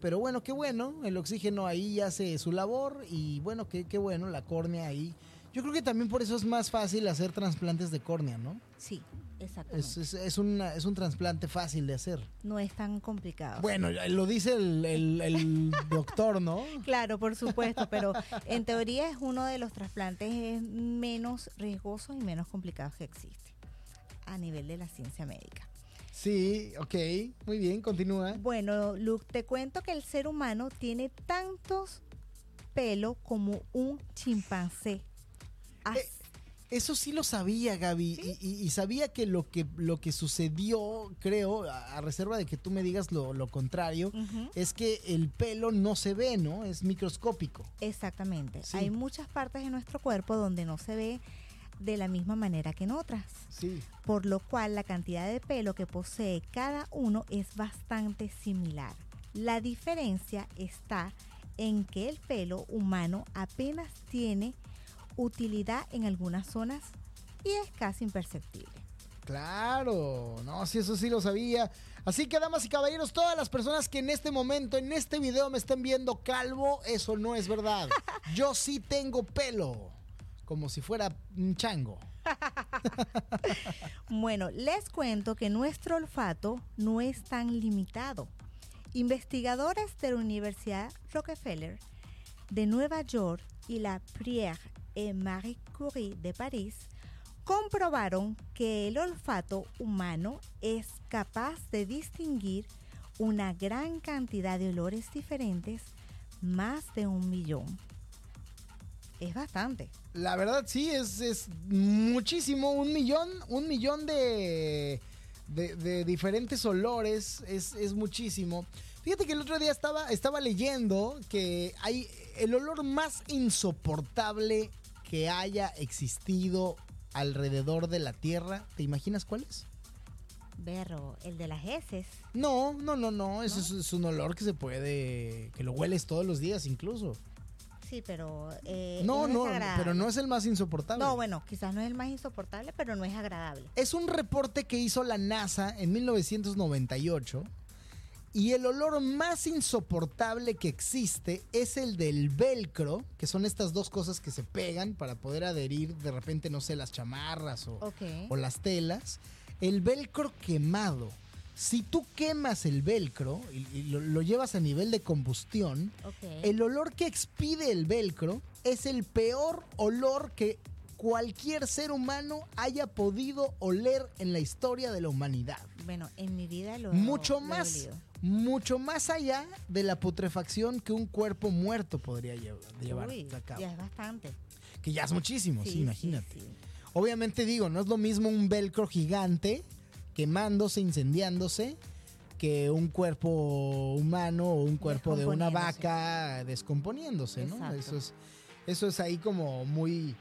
Pero bueno, qué bueno. El oxígeno ahí hace su labor. Y bueno, qué, qué bueno, la córnea ahí. Yo creo que también por eso es más fácil hacer trasplantes de córnea, ¿no? Sí, exactamente. Es, es, es, una- es un trasplante fácil de hacer. No es tan complicado. Bueno, lo dice el, el- el doctor, ¿no? Claro, por supuesto, pero en teoría es uno de los trasplantes menos riesgosos y menos complicados que existe a nivel de la ciencia médica. Sí, ok. Muy bien, continúa. Bueno, Luke, te cuento que el ser humano tiene tantos pelos como un chimpancé. As- Eh, Eso sí lo sabía, Gaby. Y, y- y sabía que lo que, lo que sucedió, creo, a, a reserva de que tú me digas lo, lo contrario, es que el pelo no se ve, ¿no? Es microscópico. Exactamente. Sí. Hay muchas partes de nuestro cuerpo donde no se ve de la misma manera que en otras. Sí. por lo cual la cantidad de pelo que posee cada uno es bastante similar. La diferencia está en que el pelo humano apenas tiene utilidad en algunas zonas y es casi imperceptible. Claro, no, sí, eso sí lo sabía. Así que, damas y caballeros, todas las personas que en este momento, en este video me estén viendo calvo, eso no es verdad. Yo sí tengo pelo, como si fuera un chango. Bueno, les cuento que nuestro olfato no es tan limitado. Investigadores de la Universidad Rockefeller de Nueva York y la Pierre et Marie Curie de París comprobaron que el olfato humano es capaz de distinguir una gran cantidad de olores diferentes, más de un millón. Es bastante. La verdad sí, es, es muchísimo, un millón, un millón de, de, de diferentes olores, es, es muchísimo. Fíjate que el otro día estaba, estaba leyendo que hay el olor más insoportable que haya existido alrededor de la Tierra. ¿Te imaginas cuál es? Berro, el de las heces. No, no, no, no, eso es, es un olor que se puede, que lo hueles todos los días incluso. Sí, pero eh, No, es no, pero no es el más insoportable. No, bueno, quizás no es el más insoportable, pero no es agradable. Es un reporte que hizo la NASA en 1998 y el olor más insoportable que existe es el del velcro, que son estas dos cosas que se pegan para poder adherir de repente, no sé, las chamarras o, o las telas. El velcro quemado. Si tú quemas el velcro y, y lo, lo llevas a nivel de combustión, el olor que expide el velcro es el peor olor que cualquier ser humano haya podido oler en la historia de la humanidad. Bueno, en mi vida lo Mucho lo más, mucho más allá de la putrefacción que un cuerpo muerto podría lle- llevar Uy, a cabo. ya es bastante. Que ya es muchísimo, sí, Sí, imagínate. sí, sí. Obviamente digo, no es lo mismo un velcro gigante quemándose, incendiándose, que un cuerpo humano o un cuerpo de una vaca descomponiéndose, ¿no? Exacto. Eso es, eso es ahí como muy,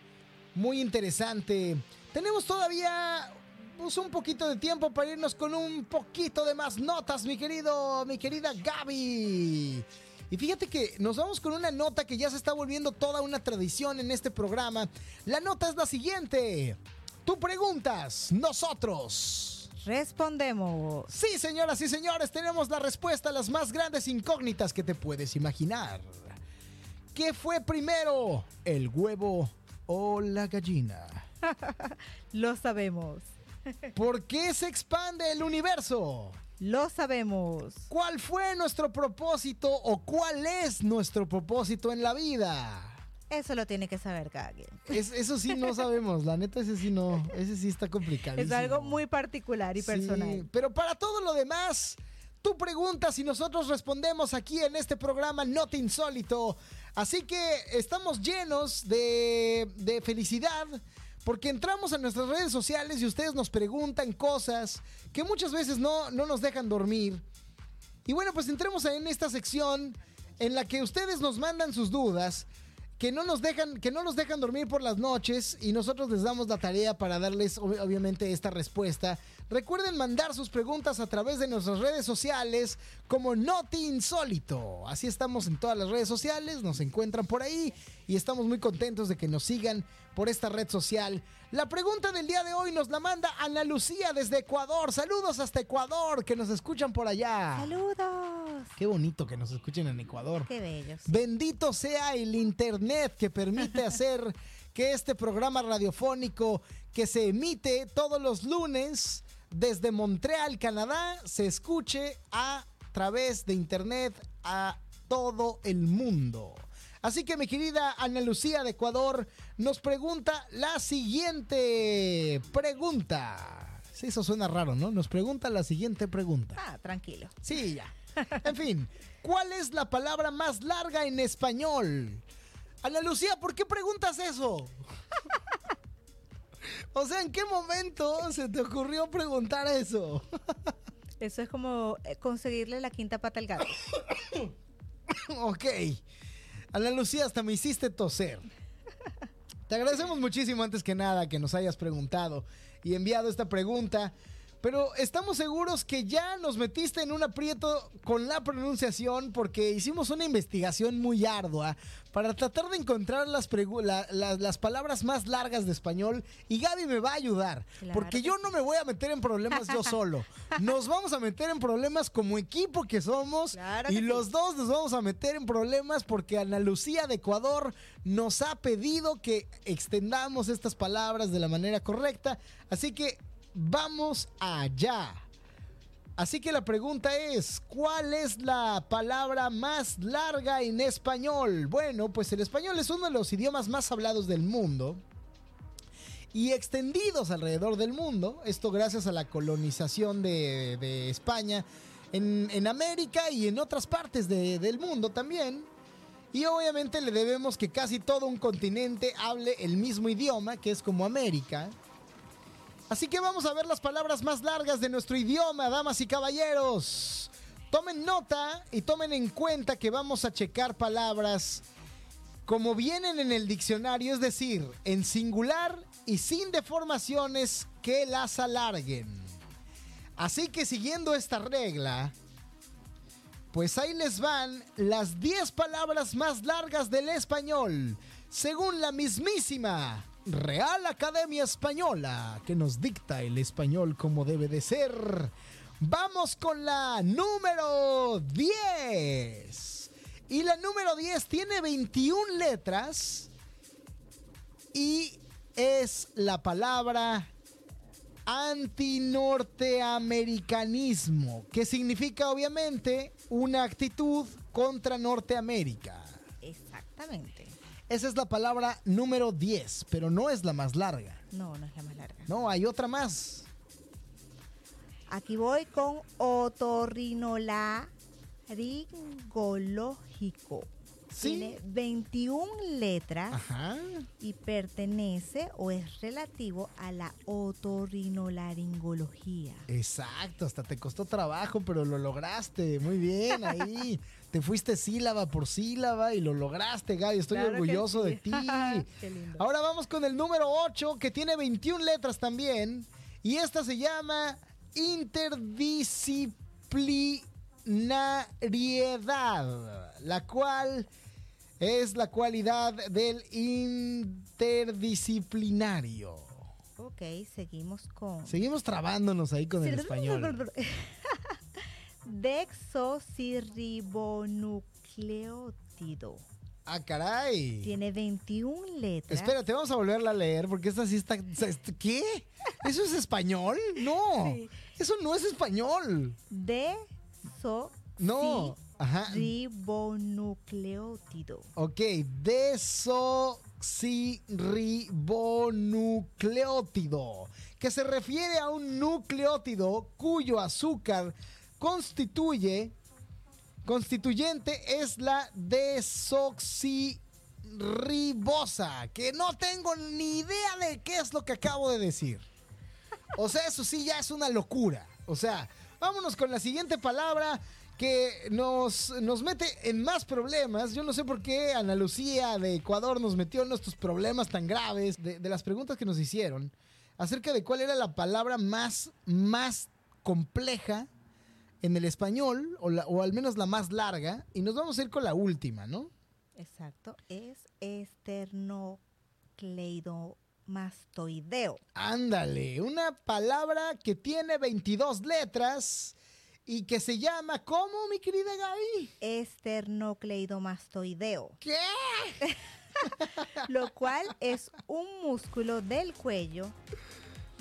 muy interesante. Tenemos todavía pues, un poquito de tiempo para irnos con un poquito de más notas, mi querido, mi querida Gaby. Y fíjate que nos vamos con una nota que ya se está volviendo toda una tradición en este programa. La nota es la siguiente. Tú preguntas, nosotros. Respondemos. Sí, señoras y señores, tenemos la respuesta a las más grandes incógnitas que te puedes imaginar. ¿Qué fue primero, el huevo o la gallina? Lo sabemos. ¿Por qué se expande el universo? Lo sabemos. ¿Cuál fue nuestro propósito o cuál es nuestro propósito en la vida? Eso lo tiene que saber cada quien. Es- eso sí no sabemos, la neta ese sí no, ese sí está complicado. Es algo muy particular y personal. pero para todo lo demás, tú preguntas y nosotros respondemos aquí en este programa No Te Insólito. Así que estamos llenos de, de felicidad porque entramos a nuestras redes sociales y ustedes nos preguntan cosas que muchas veces no, no nos dejan dormir. Y bueno, pues entremos en esta sección en la que ustedes nos mandan sus dudas que no nos dejan, que no nos dejan dormir por las noches y nosotros les damos la tarea para darles obviamente esta respuesta. Recuerden mandar sus preguntas a través de nuestras redes sociales como Noti Insólito. Así estamos en todas las redes sociales, nos encuentran por ahí y estamos muy contentos de que nos sigan por esta red social. La pregunta del día de hoy nos la manda Ana Lucía desde Ecuador. Saludos hasta Ecuador, que nos escuchan por allá. Saludos. Qué bonito que nos escuchen en Ecuador. Qué bellos. Bendito sea el Internet que permite hacer que este programa radiofónico que se emite todos los lunes desde Montreal, Canadá, se escuche a través de Internet a todo el mundo. Así que mi querida Ana Lucía de Ecuador nos pregunta la siguiente pregunta. Sí, eso suena raro, ¿no? Nos pregunta la siguiente pregunta. Ah, tranquilo. Sí, ya. En fin, ¿cuál es la palabra más larga en español? Ana Lucía, ¿por qué preguntas eso? O sea, ¿en qué momento se te ocurrió preguntar eso? Eso es como eh, conseguirle la quinta pata al gato. ok. Ana Lucía, hasta me hiciste toser. Te agradecemos muchísimo antes que nada que nos hayas preguntado y enviado esta pregunta. Pero estamos seguros que ya nos metiste en un aprieto con la pronunciación porque hicimos una investigación muy ardua para tratar de encontrar las, las palabras más largas de español y Gaby me va a ayudar porque yo no me voy a meter en problemas yo solo. Nos vamos a meter en problemas como equipo que somos y los dos nos vamos a meter en problemas porque Ana Lucía de Ecuador nos ha pedido que extendamos estas palabras de la manera correcta. Así que vamos allá. Así que la pregunta es, ¿cuál es la palabra más larga en español? Bueno, pues el español es uno de los idiomas más hablados del mundo y extendidos alrededor del mundo. Esto gracias a la colonización de, España en, América y en otras partes del mundo también. Y obviamente le debemos que casi todo un continente hable el mismo idioma, que es como América. Así que vamos a ver las palabras más largas de nuestro idioma, damas y caballeros. Tomen nota y tomen en cuenta que vamos a checar palabras como vienen en el diccionario, es decir, en singular y sin deformaciones que las alarguen. Así que siguiendo esta regla, pues ahí les van las 10 palabras más largas del español, según la mismísima Real Academia Española, que nos dicta el español como debe de ser. Vamos con la número 10. Y la número 10 tiene 21 letras y es la palabra antinorteamericanismo, que significa obviamente una actitud contra Norteamérica. Exactamente. Esa es la palabra número 10, pero no es la más larga. No, no es la más larga. No, hay otra más. Aquí voy con otorrinolaringológico. Tiene 21 letras y pertenece o es relativo a la otorrinolaringología. Exacto, hasta te costó trabajo, pero lo lograste. Muy bien, ahí. te fuiste sílaba por sílaba y lo lograste, Gaby. Estoy orgulloso de ti. Ahora vamos con el número 8, que tiene 21 letras también. Y esta se llama interdisciplinariedad, la cual es la cualidad del interdisciplinario. Ok, seguimos con... Seguimos trabándonos ahí con el español. Dexosirribonucleótido. Ah, caray. Tiene 21 letras. Espérate, vamos a volverla a leer porque esta sí está... ¿Qué? ¿Eso es español? No. Eso no es español. Deso no. Ajá. Ribonucleótido. Ok, desoxirribonucleótido, que se refiere a un nucleótido cuyo azúcar constituye, constituyente es la desoxi ribosa, que no tengo ni idea de qué es lo que acabo de decir. O sea, eso sí ya es una locura. O sea, vámonos con la siguiente palabra que nos, nos mete en más problemas. Yo no sé por qué Ana Lucía de Ecuador nos metió en estos problemas tan graves de, de las preguntas que nos hicieron acerca de cuál era la palabra más, más compleja en el español, o, la- o al menos la más larga, y nos vamos a ir con la última, ¿no? Exacto, es esternocleidomastoideo. Ándale, una palabra que tiene 22 letras y que se llama, ¿cómo, mi querida Gaby? Esternocleidomastoideo, ¿Qué? lo cual es un músculo del cuello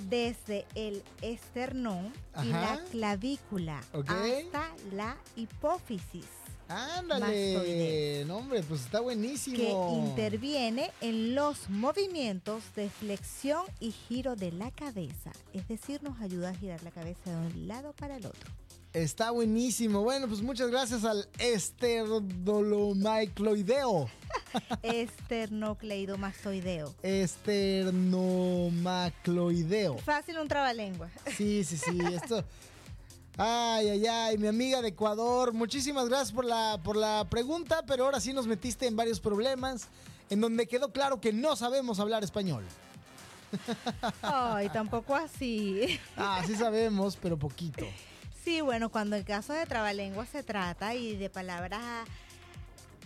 desde el esternón y la clavícula hasta la hipófisis. Ándale, no hombre, pues está buenísimo. que interviene en los movimientos de flexión y giro de la cabeza. Es decir, nos ayuda a girar la cabeza de un lado para el otro. Está buenísimo. Bueno, pues muchas gracias al esterdolomicloideo. Esternocleidomastoideo. Esternomacloideo. Fácil un trabalengua. Sí, sí, sí. Esto. Ay, ay, ay, mi amiga de Ecuador, muchísimas gracias por la, por la pregunta, pero ahora sí nos metiste en varios problemas, en donde quedó claro que no sabemos hablar español. Ay, tampoco así. Ah, sí sabemos, pero poquito. Sí, bueno, cuando el caso de trabalengua se trata y de palabras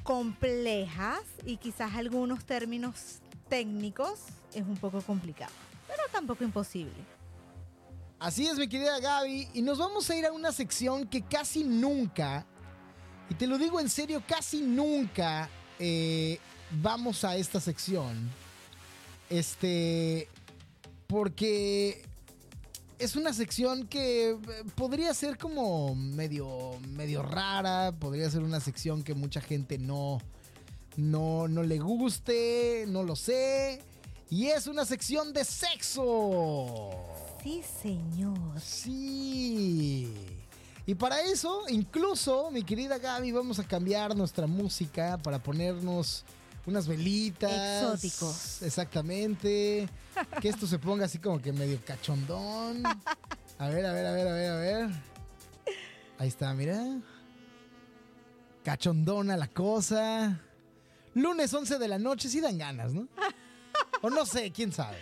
complejas y quizás algunos términos técnicos, es un poco complicado, pero tampoco imposible. Así es, mi querida Gaby, y nos vamos a ir a una sección que casi nunca, y te lo digo en serio, casi nunca eh, vamos a esta sección. Este, porque es una sección que eh, podría ser como medio, medio rara, podría ser una sección que mucha gente no, no, no le guste, no lo sé. Y es una sección de sexo. Sí, señor. Sí. Y para eso, incluso, mi querida Gaby, vamos a cambiar nuestra música para ponernos unas velitas. Exóticos. Exactamente. Que esto se ponga así como que medio cachondón. A ver, a ver, a ver, a ver, a ver. Ahí está, mira. Cachondona la cosa. Lunes 11 de la noche, sí dan ganas, ¿no? O no sé, quién sabe.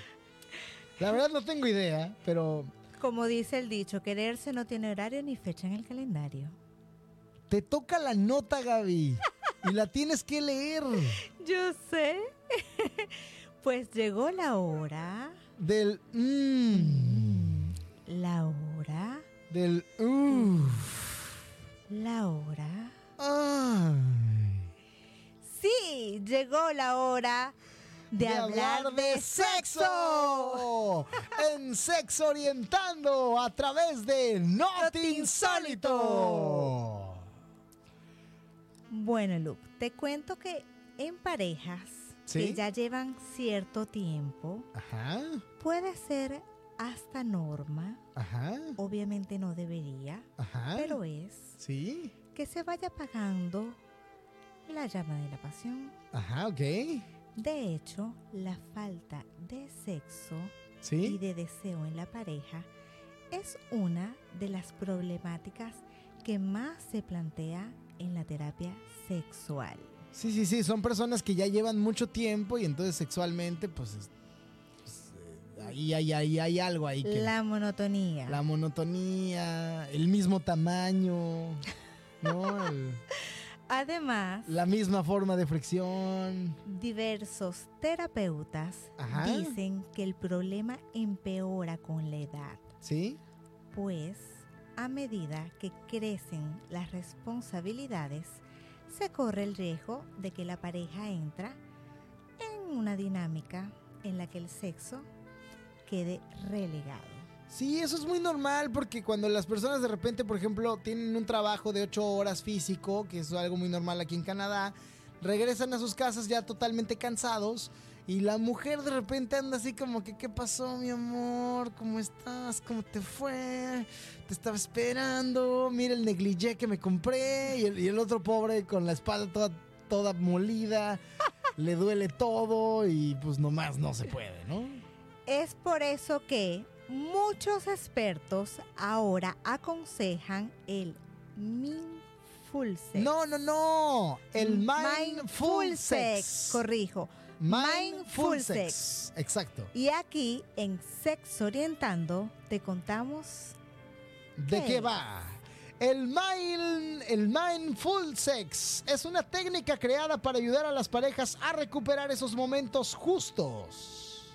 La verdad no tengo idea, pero Como dice el dicho, quererse no tiene horario ni fecha en el calendario. Te toca la nota, Gaby. Y la tienes que leer. Yo sé. pues llegó la hora, Del. mm, la hora, del. uff. la hora. ay, Sí, llegó la hora de, hablar, de sexo. En Sexo Orientando a través de Not Not Insólito. Bueno, Luke, te cuento que en parejas ¿Sí? que ya llevan cierto tiempo, Ajá, puede ser hasta norma, ajá, obviamente no debería, ajá. pero es Sí, que se vaya apagando la llama de la pasión. ajá, ok. De hecho, la falta de sexo y de deseo en la pareja es una de las problemáticas que más se plantea en la terapia sexual. Sí, sí, sí, son personas que ya llevan mucho tiempo y entonces sexualmente, pues, es- pues, eh, ahí, ahí, ahí hay algo ahí que... La monotonía. La monotonía, el mismo tamaño, ¿no? El- Además, la misma forma de fricción. diversos terapeutas Ajá. dicen que el problema empeora con la edad, ¿Sí? pues a medida que crecen las responsabilidades, se corre el riesgo de que la pareja entra en una dinámica en la que el sexo quede relegado. Sí, eso es muy normal porque cuando las personas de repente, por ejemplo, tienen un trabajo de ocho horas físico, que es algo muy normal aquí en Canadá, regresan a sus casas ya totalmente cansados y la mujer de repente anda así como que, ¿qué pasó, mi amor? ¿Cómo estás? ¿Cómo te fue? Te estaba esperando, mira el negligé que me compré y el, y el otro pobre con la espalda toda, toda molida. le duele todo y pues nomás no se puede, ¿no? Es por eso que muchos expertos ahora aconsejan el mindful sex. No, no, no. El mindful, sex. Corrijo. Mindful sex. Exacto. Y aquí en Sex Orientando te contamos ¿De ¿Qué qué va? El, mind, el Mindful Sex es una técnica creada para ayudar a las parejas a recuperar esos momentos justos.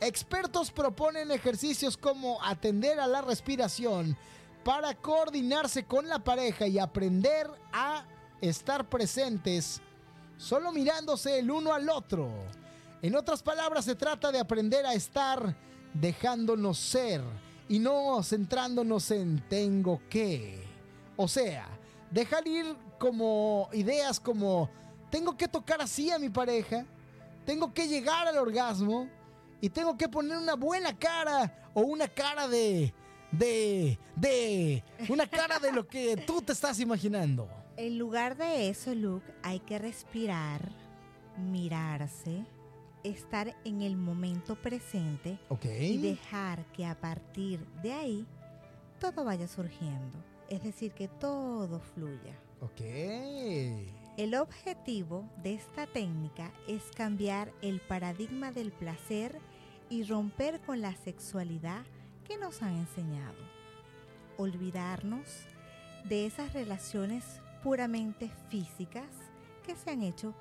Expertos proponen ejercicios como atender a la respiración para coordinarse con la pareja y aprender a estar presentes solo mirándose el uno al otro. En otras palabras, se trata de aprender a estar dejándonos ser y no centrándonos en tengo que. O sea, dejar ir como ideas como tengo que tocar así a mi pareja, tengo que llegar al orgasmo y tengo que poner una buena cara o una cara de de de una cara de lo que tú te estás imaginando. En lugar de eso, Luke, hay que respirar, mirarse, estar en el momento presente y dejar que a partir de ahí todo vaya surgiendo. Es decir, que todo fluya. Ok. El objetivo de esta técnica es cambiar el paradigma del placer y romper con la sexualidad que nos han enseñado. Olvidarnos de esas relaciones puramente físicas que se han hecho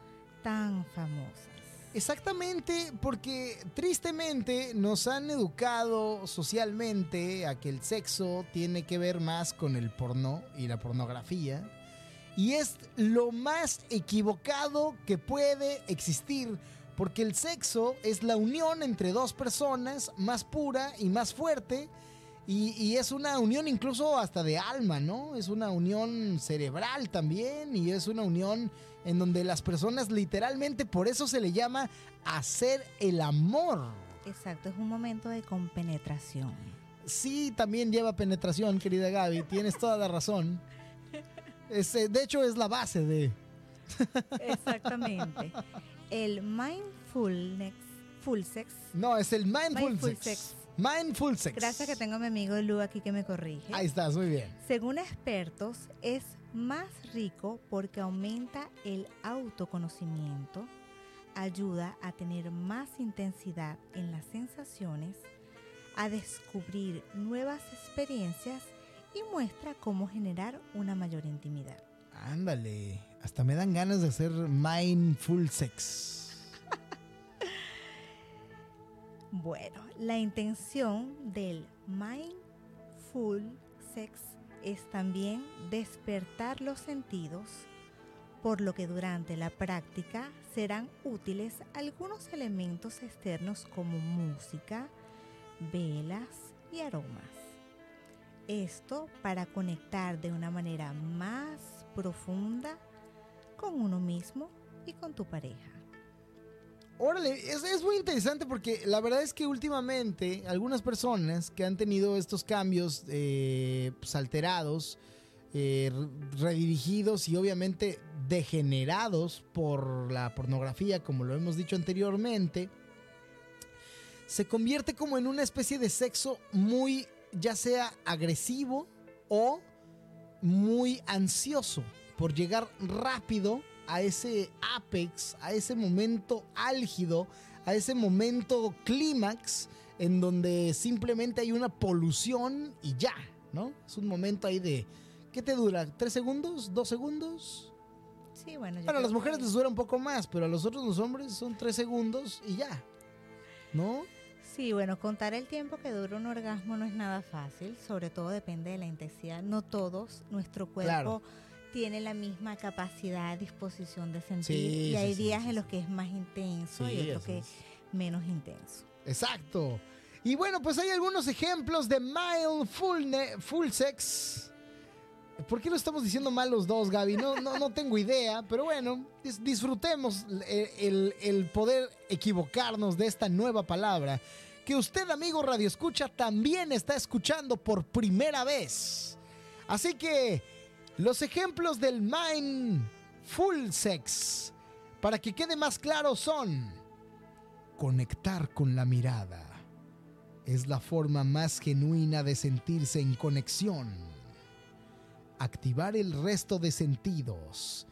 tan famosas. Exactamente, porque tristemente nos han educado socialmente a que el sexo tiene que ver más con el porno y la pornografía. Y es lo más equivocado que puede existir, porque el sexo es la unión entre dos personas más pura y más fuerte. Y, y es una unión incluso hasta de alma, ¿no? Es una unión cerebral también y es una unión en donde las personas literalmente, por eso se le llama hacer el amor. Exacto, es un momento de compenetración. Sí, también lleva penetración, querida Gaby, tienes toda la razón. Es, eh, de hecho, es la base de... Exactamente. El mindfulness, full sex. No, es el mindful, Mindful sex. sex. Mindful sex. Gracias que tengo a mi amigo Lu aquí que me corrige. Ahí estás, muy bien. Según expertos, es más rico porque aumenta el autoconocimiento, ayuda a tener más intensidad en las sensaciones, a descubrir nuevas experiencias y muestra cómo generar una mayor intimidad. Ándale, hasta me dan ganas de hacer mindful sex. Bueno, la intención del mindful sex es también despertar los sentidos, por lo que durante la práctica serán útiles algunos elementos externos como música, velas y aromas. Esto para conectar de una manera más profunda con uno mismo y con tu pareja. Órale, es, es muy interesante porque la verdad es que últimamente algunas personas que han tenido estos cambios eh, pues, alterados, eh, re- redirigidos y obviamente degenerados por la pornografía, como lo hemos dicho anteriormente, se convierte como en una especie de sexo muy, ya sea agresivo o muy ansioso por llegar rápido a ese apex, a ese momento álgido, a ese momento clímax en donde simplemente hay una polución y ya, ¿no? Es un momento ahí de... ¿Qué te dura? ¿Tres segundos? ¿Dos segundos? Sí, bueno, yo Bueno, a las mujeres que- les dura un poco más, pero a los otros los hombres son tres segundos y ya. ¿No? Sí, bueno, contar el tiempo que dura un orgasmo no es nada fácil, sobre todo depende de la intensidad. No todos, nuestro cuerpo Claro. Tiene la misma capacidad, disposición de sentir Sí, y hay sí, días sí, en los que es más intenso y otros que es. menos intenso. Exacto. Y bueno, pues hay algunos ejemplos de mindfulness, full sex. ¿Por qué lo estamos diciendo mal los dos, Gaby? No, no, no tengo idea, pero bueno, dis- disfrutemos el, el- el poder equivocarnos de esta nueva palabra que usted, amigo Radio Escucha, también está escuchando por primera vez. Así que los ejemplos del mindful sex para que quede más claro son conectar con la mirada. Es la forma más genuina de sentirse en conexión. Activar el resto de sentidos.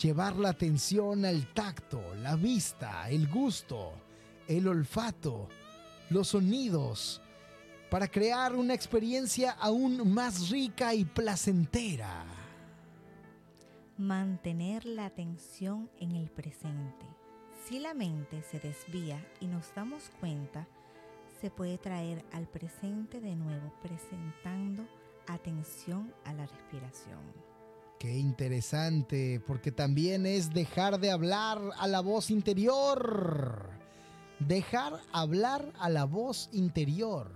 Llevar la atención al tacto, la vista, el gusto, el olfato, los sonidos, para crear una experiencia aún más rica y placentera. Mantener la atención en el presente. Si la mente se desvía y nos damos cuenta, se puede traer al presente de nuevo presentando atención a la respiración. Qué interesante, porque también es dejar de hablar a la voz interior. Dejar hablar a la voz interior.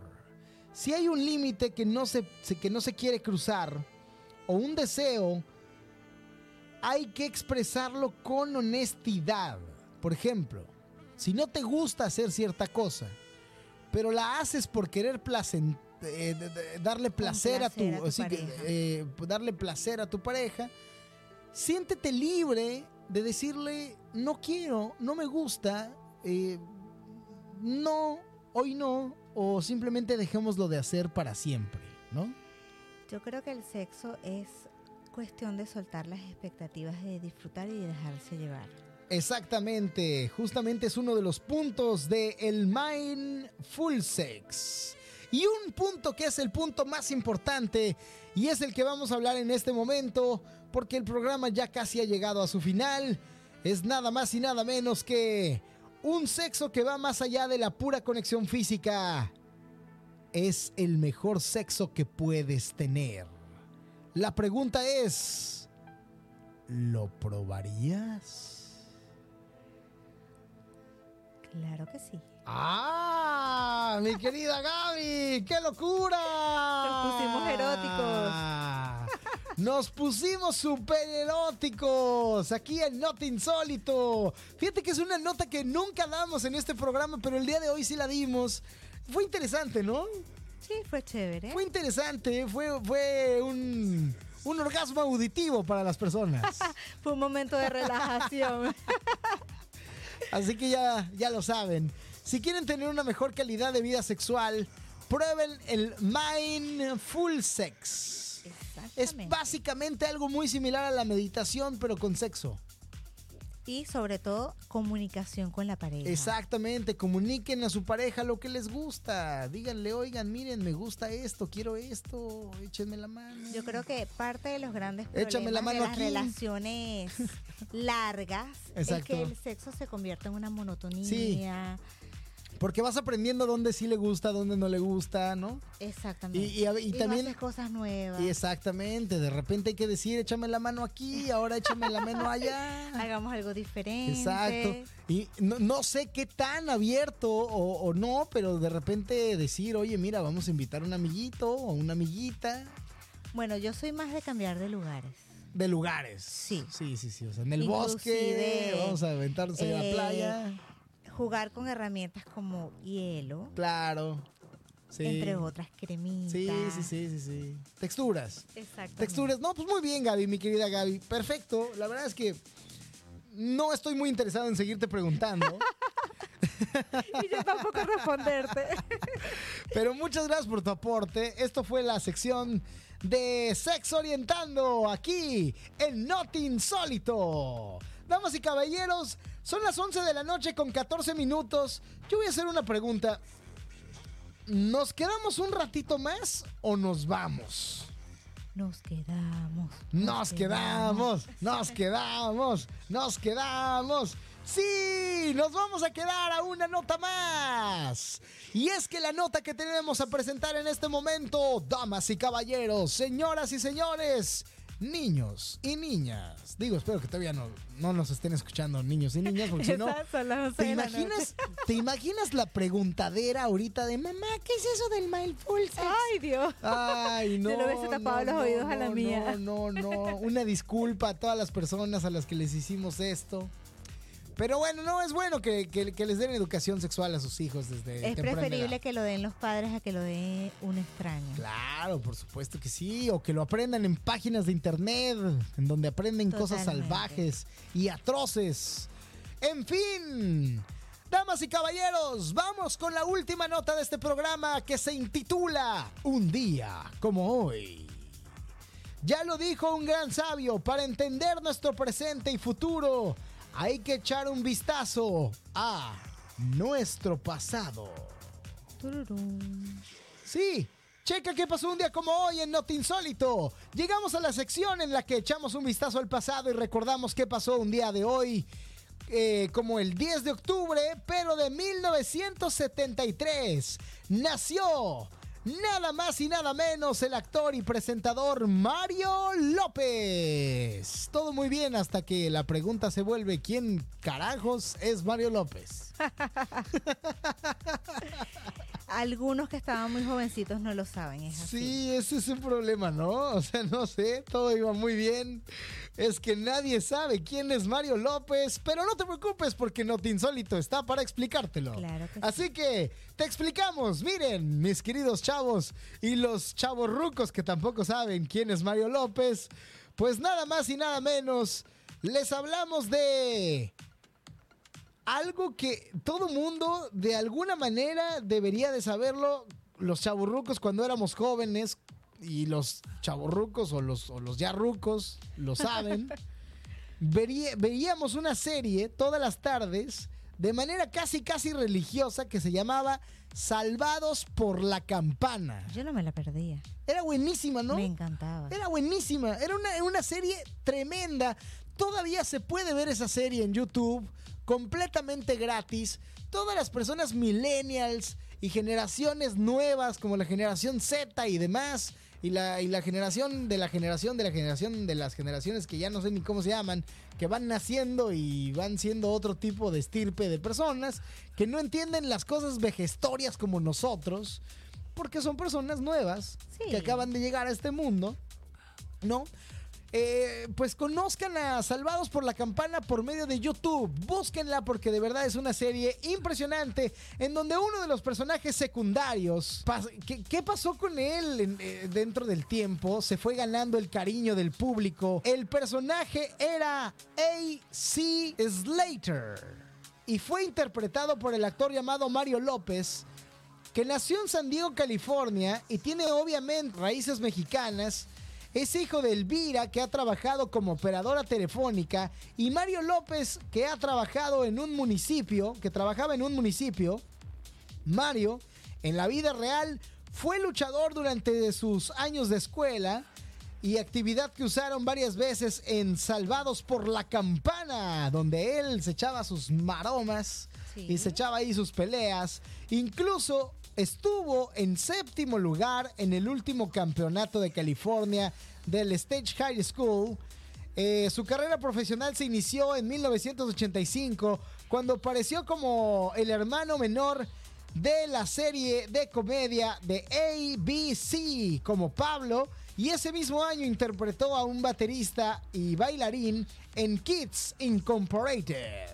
Si hay un límite que, no se, que no se quiere cruzar, o un deseo, hay que expresarlo con honestidad. Por ejemplo, si no te gusta hacer cierta cosa, pero la haces por querer eh, darle placer a tu, eh, darle placer a tu pareja, siéntete libre de decirle no quiero, no me gusta, eh, no, hoy no, o simplemente dejémoslo de hacer para siempre, ¿no? Yo creo que el sexo es cuestión de soltar las expectativas de disfrutar y de dejarse llevar. Exactamente, justamente es uno de los puntos de el Mindful Sex. Y un punto que es el punto más importante y es el que vamos a hablar en este momento porque el programa ya casi ha llegado a su final. Es nada más y nada menos que un sexo que va más allá de la pura conexión física. Es el mejor sexo que puedes tener. La pregunta es, ¿lo probarías? Claro que sí. ¡Ah! Mi querida Gaby, ¡qué locura! Nos pusimos eróticos. Nos pusimos super eróticos aquí en Nota Insólito. Fíjate que es una nota que nunca damos en este programa, pero el día de hoy sí la dimos. Fue interesante, ¿no? Sí, fue chévere. Fue interesante, fue, fue un, un orgasmo auditivo para las personas. fue un momento de relajación. Así que ya, ya lo saben. Si quieren tener una mejor calidad de vida sexual, prueben el Mindful Sex. Es básicamente algo muy similar a la meditación, pero con sexo y sobre todo comunicación con la pareja. Exactamente, comuniquen a su pareja lo que les gusta. Díganle, oigan, miren, me gusta esto, quiero esto, échenme la mano. Yo creo que parte de los grandes problemas la mano de las relaciones largas es que el sexo se convierte en una monotonía. Porque vas aprendiendo dónde sí le gusta, dónde no le gusta, ¿no? Exactamente. Y, también. Haces cosas nuevas. exactamente. De repente hay que decir, échame la mano aquí, ahora échame la mano allá. Hagamos algo diferente. Exacto. Y no, sé qué tan abierto o, no, pero de repente decir, oye, mira, vamos a invitar a un amiguito o una amiguita. Bueno, yo soy más de cambiar de lugares. De lugares. Sí. Sí, sí, sí. O sea, en el bosque, vamos a aventarnos a la eh, playa jugar con herramientas como hielo. Claro. Entre otras cremitas. Sí, sí, sí, sí, sí. Texturas. Exacto. Texturas. No, pues muy bien, Gaby, mi querida Gaby. Perfecto. La verdad es que no estoy muy interesado en seguirte preguntando. y yo tampoco responderte. Pero muchas gracias por tu aporte. Esto fue la sección de Sexo Orientando aquí en Not Insólito. Damas y caballeros, son las 11 de la noche con 14 minutos. Yo voy a hacer una pregunta. ¿Nos quedamos un ratito más o nos vamos? Nos quedamos. Nos, quedamos, nos quedamos, nos quedamos. Sí, nos vamos a quedar a una nota más. Y es que la nota que tenemos a presentar en este momento, damas y caballeros, señoras y señores, niños y niñas. Digo, espero que todavía no, no nos estén escuchando niños y niñas, porque si no. ¿te imaginas, ¿Te imaginas la preguntadera ahorita de mamá, qué es eso del mindful sex? Ay, Dios. Ay, no. Se lo hubiese tapado los oídos a la mía. No, no, no. Una disculpa a todas las personas a las que les hicimos esto. Pero bueno, no, es bueno que, les den educación sexual a sus hijos desde Es preferible que lo den los padres a que lo dé un extraño. Claro, por supuesto que sí. O que lo aprendan en páginas de internet, en donde aprenden cosas salvajes y atroces. En fin. Damas y caballeros, vamos con la última nota de este programa que se intitula Un día como hoy. Ya lo dijo un gran sabio, para entender nuestro presente y futuro hay que echar un vistazo a nuestro pasado. Sí, checa qué pasó un día como hoy en Not Insólito. Llegamos a la sección en la que echamos un vistazo al pasado y recordamos qué pasó un día de hoy. Eh, como el 10 de octubre, pero de 1973. Nació nada más y nada menos el actor y presentador Mario López. Todo muy bien hasta que la pregunta se vuelve, ¿quién carajos es Mario López? Algunos que estaban muy jovencitos no lo saben, es así. Sí, ese es un problema, ¿no? O sea, no sé, todo iba muy bien. Es que nadie sabe quién es Mario López, pero no te preocupes porque No Te Insólito está para explicártelo. Claro que Así que te explicamos. Miren, mis queridos chavos y los chavos rucos que tampoco saben quién es Mario López, pues nada más y nada menos les hablamos de algo que todo mundo de alguna manera debería de saberlo. Los chaburrucos cuando éramos jóvenes y los chaburrucos o los, o los ya rucos lo saben. Vería- veíamos una serie todas las tardes de manera casi casi religiosa que se llamaba Salvados por la Campana. Yo no me la perdía. Era buenísima, ¿no? Me encantaba. Era buenísima, era una, una serie tremenda. Todavía se puede ver esa serie en YouTube, completamente gratis. Todas las personas millennials y generaciones nuevas como la generación Z y demás, y la, y la generación de la generación de la generación de las generaciones que ya no sé ni cómo se llaman, que van naciendo y van siendo otro tipo de estirpe de personas, que no entienden las cosas vejestorias como nosotros, porque son personas nuevas Sí. que acaban de llegar a este mundo, ¿no? Eh, pues conozcan a Salvados por la Campana por medio de YouTube. Búsquenla porque de verdad es una serie impresionante en donde uno de los personajes secundarios, ¿qué, pasó con él eh, dentro del tiempo? Se fue ganando el cariño del público. El personaje era A.C. Slater y fue interpretado por el actor llamado Mario López que nació en San Diego, California, y tiene obviamente raíces mexicanas. Es hijo de Elvira, que ha trabajado como operadora telefónica, y Mario López, que ha trabajado en un municipio, que trabajaba en un municipio. Mario, en la vida real, fue luchador durante sus años de escuela y actividad que usaron varias veces en Salvados por la Campana, donde él se echaba sus maromas Sí. y se echaba ahí sus peleas. Incluso estuvo en séptimo lugar en el último campeonato de California del Stage High School. Eh, su carrera profesional se inició en 1985 cuando apareció como el hermano menor de la serie de comedia de ABC como Pablo y ese mismo año interpretó a un baterista y bailarín en Kids Incorporated.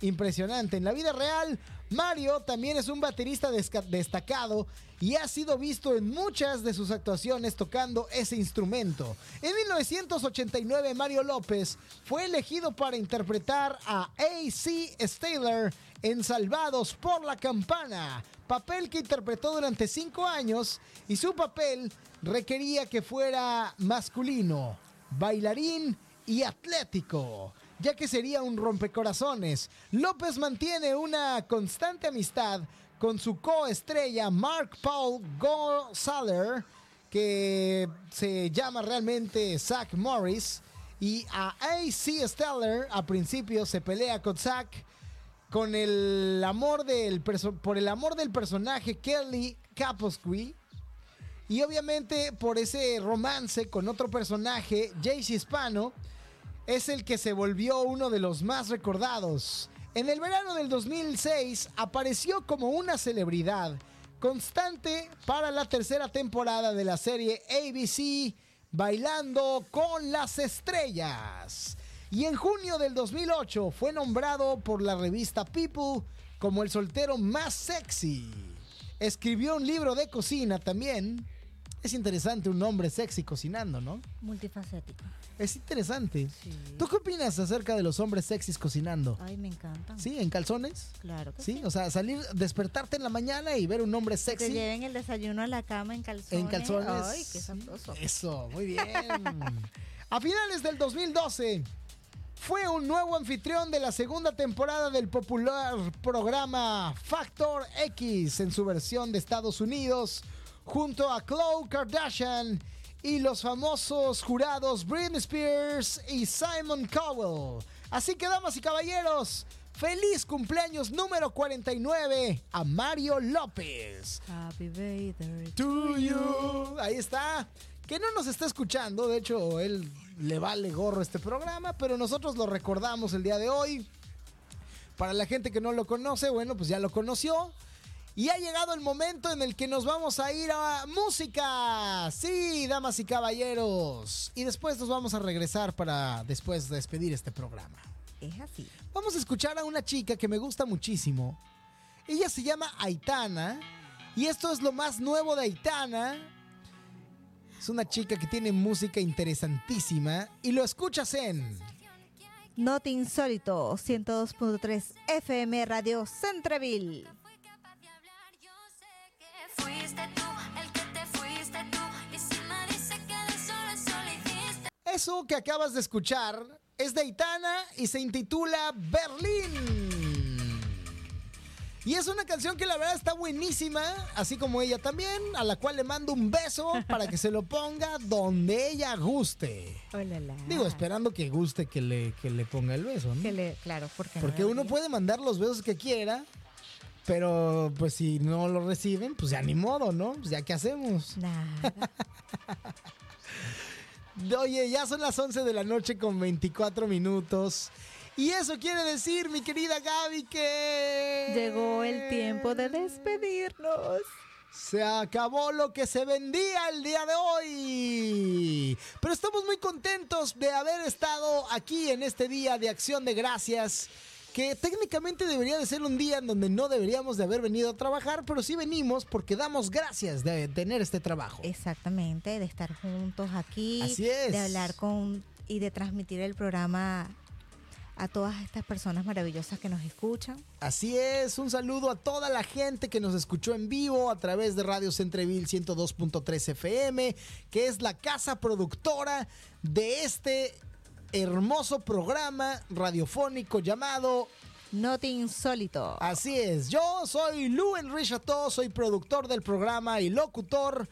Impresionante. En la vida real, Mario también es un baterista destacado y ha sido visto en muchas de sus actuaciones tocando ese instrumento. En 1989, Mario López fue elegido para interpretar a A.C. Staler en Salvados por la Campana, papel que interpretó durante cinco años y su papel requería que fuera masculino, bailarín y atlético, ya que sería un rompecorazones. López mantiene una constante amistad con su coestrella Mark Paul Gosaler, que se llama realmente Zach Morris, y a A.C. Stellar a principio se pelea con Zach con el amor del por el amor del personaje Kelly Kaposky y obviamente por ese romance con otro personaje, Jaycee Hispano, es el que se volvió uno de los más recordados. En el verano del 2006 apareció como una celebridad constante para la tercera temporada de la serie ABC Bailando con las Estrellas. Y en junio del 2008 fue nombrado por la revista People como el soltero más sexy. Escribió un libro de cocina también Es interesante un hombre sexy cocinando, ¿no? Multifacético. Es interesante. Sí. ¿Tú qué opinas acerca de los hombres sexys cocinando? Ay, me encanta. ¿Sí? ¿En calzones? Claro que Sí, sí. o sea, salir, despertarte en la mañana y ver un hombre sexy lleven el desayuno a la cama en calzones. en calzones. Ay, qué sabroso. Eso, muy bien. a finales del 2012 fue un nuevo anfitrión de la segunda temporada del popular programa Factor X en su versión de Estados Unidos, junto a Khloe Kardashian y los famosos jurados Britney Spears y Simon Cowell. Así que, damas y caballeros, feliz cumpleaños número 49 a Mario López. Happy birthday. To you. Ahí está. Que no nos está escuchando, de hecho, él le vale gorro este programa, pero nosotros lo recordamos el día de hoy. Para la gente que no lo conoce, bueno, pues ya lo conoció. Y ha llegado el momento en el que nos vamos a ir a música. Sí, damas y caballeros. Y después nos vamos a regresar para después despedir este programa. Es así. Vamos a escuchar a una chica que me gusta muchísimo. Ella se llama Aitana. Y esto es lo más nuevo de Aitana. Es una chica que tiene música interesantísima. Y lo escuchas en... Noti Insólito, 102.3 FM Radio Centreville. Eso que acabas de escuchar es de Aitana y se intitula Berlín. Y es una canción que la verdad está buenísima, así como ella también, a la cual le mando un beso para que se lo ponga donde ella guste. Digo, esperando que guste que le, que le ponga el beso, ¿no? Que le, claro, porque Porque uno puede mandar los besos que quiera, pero pues si no lo reciben, pues ya ni modo, ¿no? Pues ya qué hacemos. Nada. Oye, ya son las 11 de la noche con 24 minutos. Y eso quiere decir, mi querida Gaby, que... Llegó el tiempo de despedirnos. Se acabó lo que se vendía el día de hoy. Pero estamos muy contentos de haber estado aquí en este día de acción de gracias. Que técnicamente debería de ser un día en donde no deberíamos de haber venido a trabajar, pero sí venimos porque damos gracias de tener este trabajo. Exactamente, de estar juntos aquí. Así es. De hablar con y de transmitir el programa a todas estas personas maravillosas que nos escuchan. Así es, un saludo a toda la gente que nos escuchó en vivo a través de Radio Centreville 102.3 FM, que es la casa productora de este hermoso programa radiofónico llamado Noti Insólito. Así es, yo soy Lu Chateau, soy productor del programa y locutor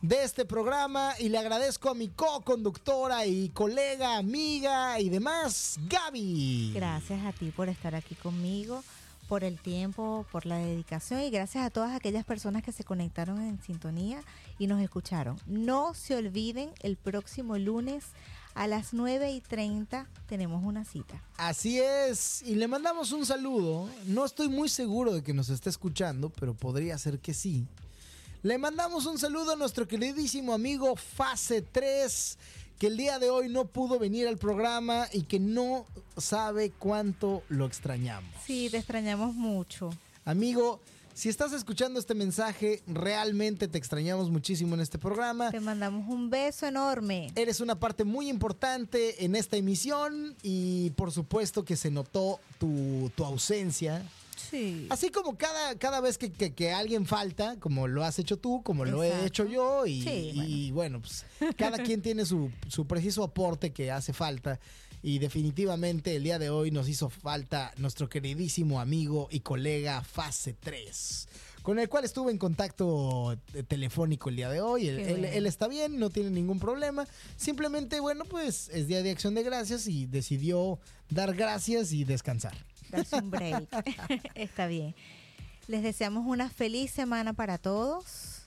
de este programa y le agradezco a mi co-conductora y colega, amiga y demás, Gaby. Gracias a ti por estar aquí conmigo, por el tiempo, por la dedicación y gracias a todas aquellas personas que se conectaron en sintonía y nos escucharon. No se olviden, el próximo lunes a las 9 y 30 tenemos una cita. Así es, y le mandamos un saludo. No estoy muy seguro de que nos esté escuchando, pero podría ser que sí. Le mandamos un saludo a nuestro queridísimo amigo Fase 3, que el día de hoy no pudo venir al programa y que no sabe cuánto lo extrañamos. Sí, te extrañamos mucho. Amigo, si estás escuchando este mensaje, realmente te extrañamos muchísimo en este programa. Te mandamos un beso enorme. Eres una parte muy importante en esta emisión y por supuesto que se notó tu, tu ausencia. Sí. Así como cada, cada vez que, que- que alguien falta, como lo has hecho tú, como lo he hecho yo, y, Sí, y bueno, pues cada quien tiene su, su preciso aporte que hace falta. Y definitivamente el día de hoy nos hizo falta nuestro queridísimo amigo y colega Fase 3, con el cual estuve en contacto eh, telefónico el día de hoy. Él, él está bien, no tiene ningún problema. Simplemente, bueno, pues es día de acción de gracias y decidió dar gracias y descansar. darse un break. Está bien. Les deseamos una feliz semana para todos.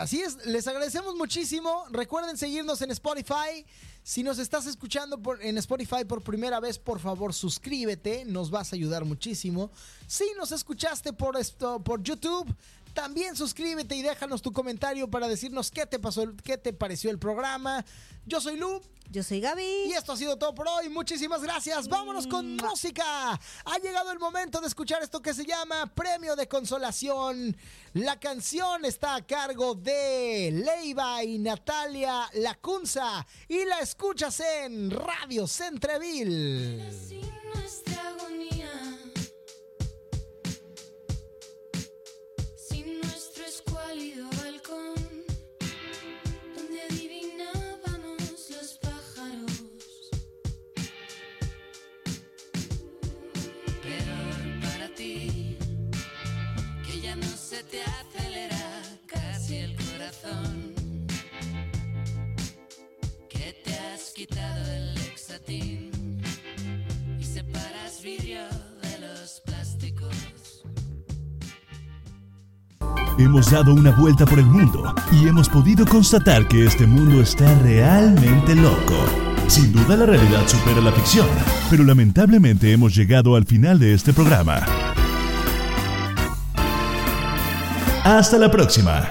Así es, les agradecemos muchísimo. Recuerden seguirnos en Spotify. Si nos estás escuchando por- en Spotify por primera vez, por favor suscríbete, nos vas a ayudar muchísimo. Si nos escuchaste por, esto, por YouTube, También suscríbete y déjanos tu comentario para decirnos qué te pasó, qué te pareció el programa. Yo soy Lu Yo soy Gaby. y esto ha sido todo por hoy. Muchísimas gracias. Vámonos con música. Ha llegado el momento de escuchar esto que se llama Premio de Consolación. La canción está a cargo de Leiva y Natalia Lacunza y la escuchas en Radio Centreville. Te acelera casi el corazón, que te has quitado el y separas vidrio de los plásticos. Hemos dado una vuelta por el mundo y hemos podido constatar que este mundo está realmente loco. Sin duda la realidad supera la ficción, pero lamentablemente hemos llegado al final de este programa. Hasta la próxima.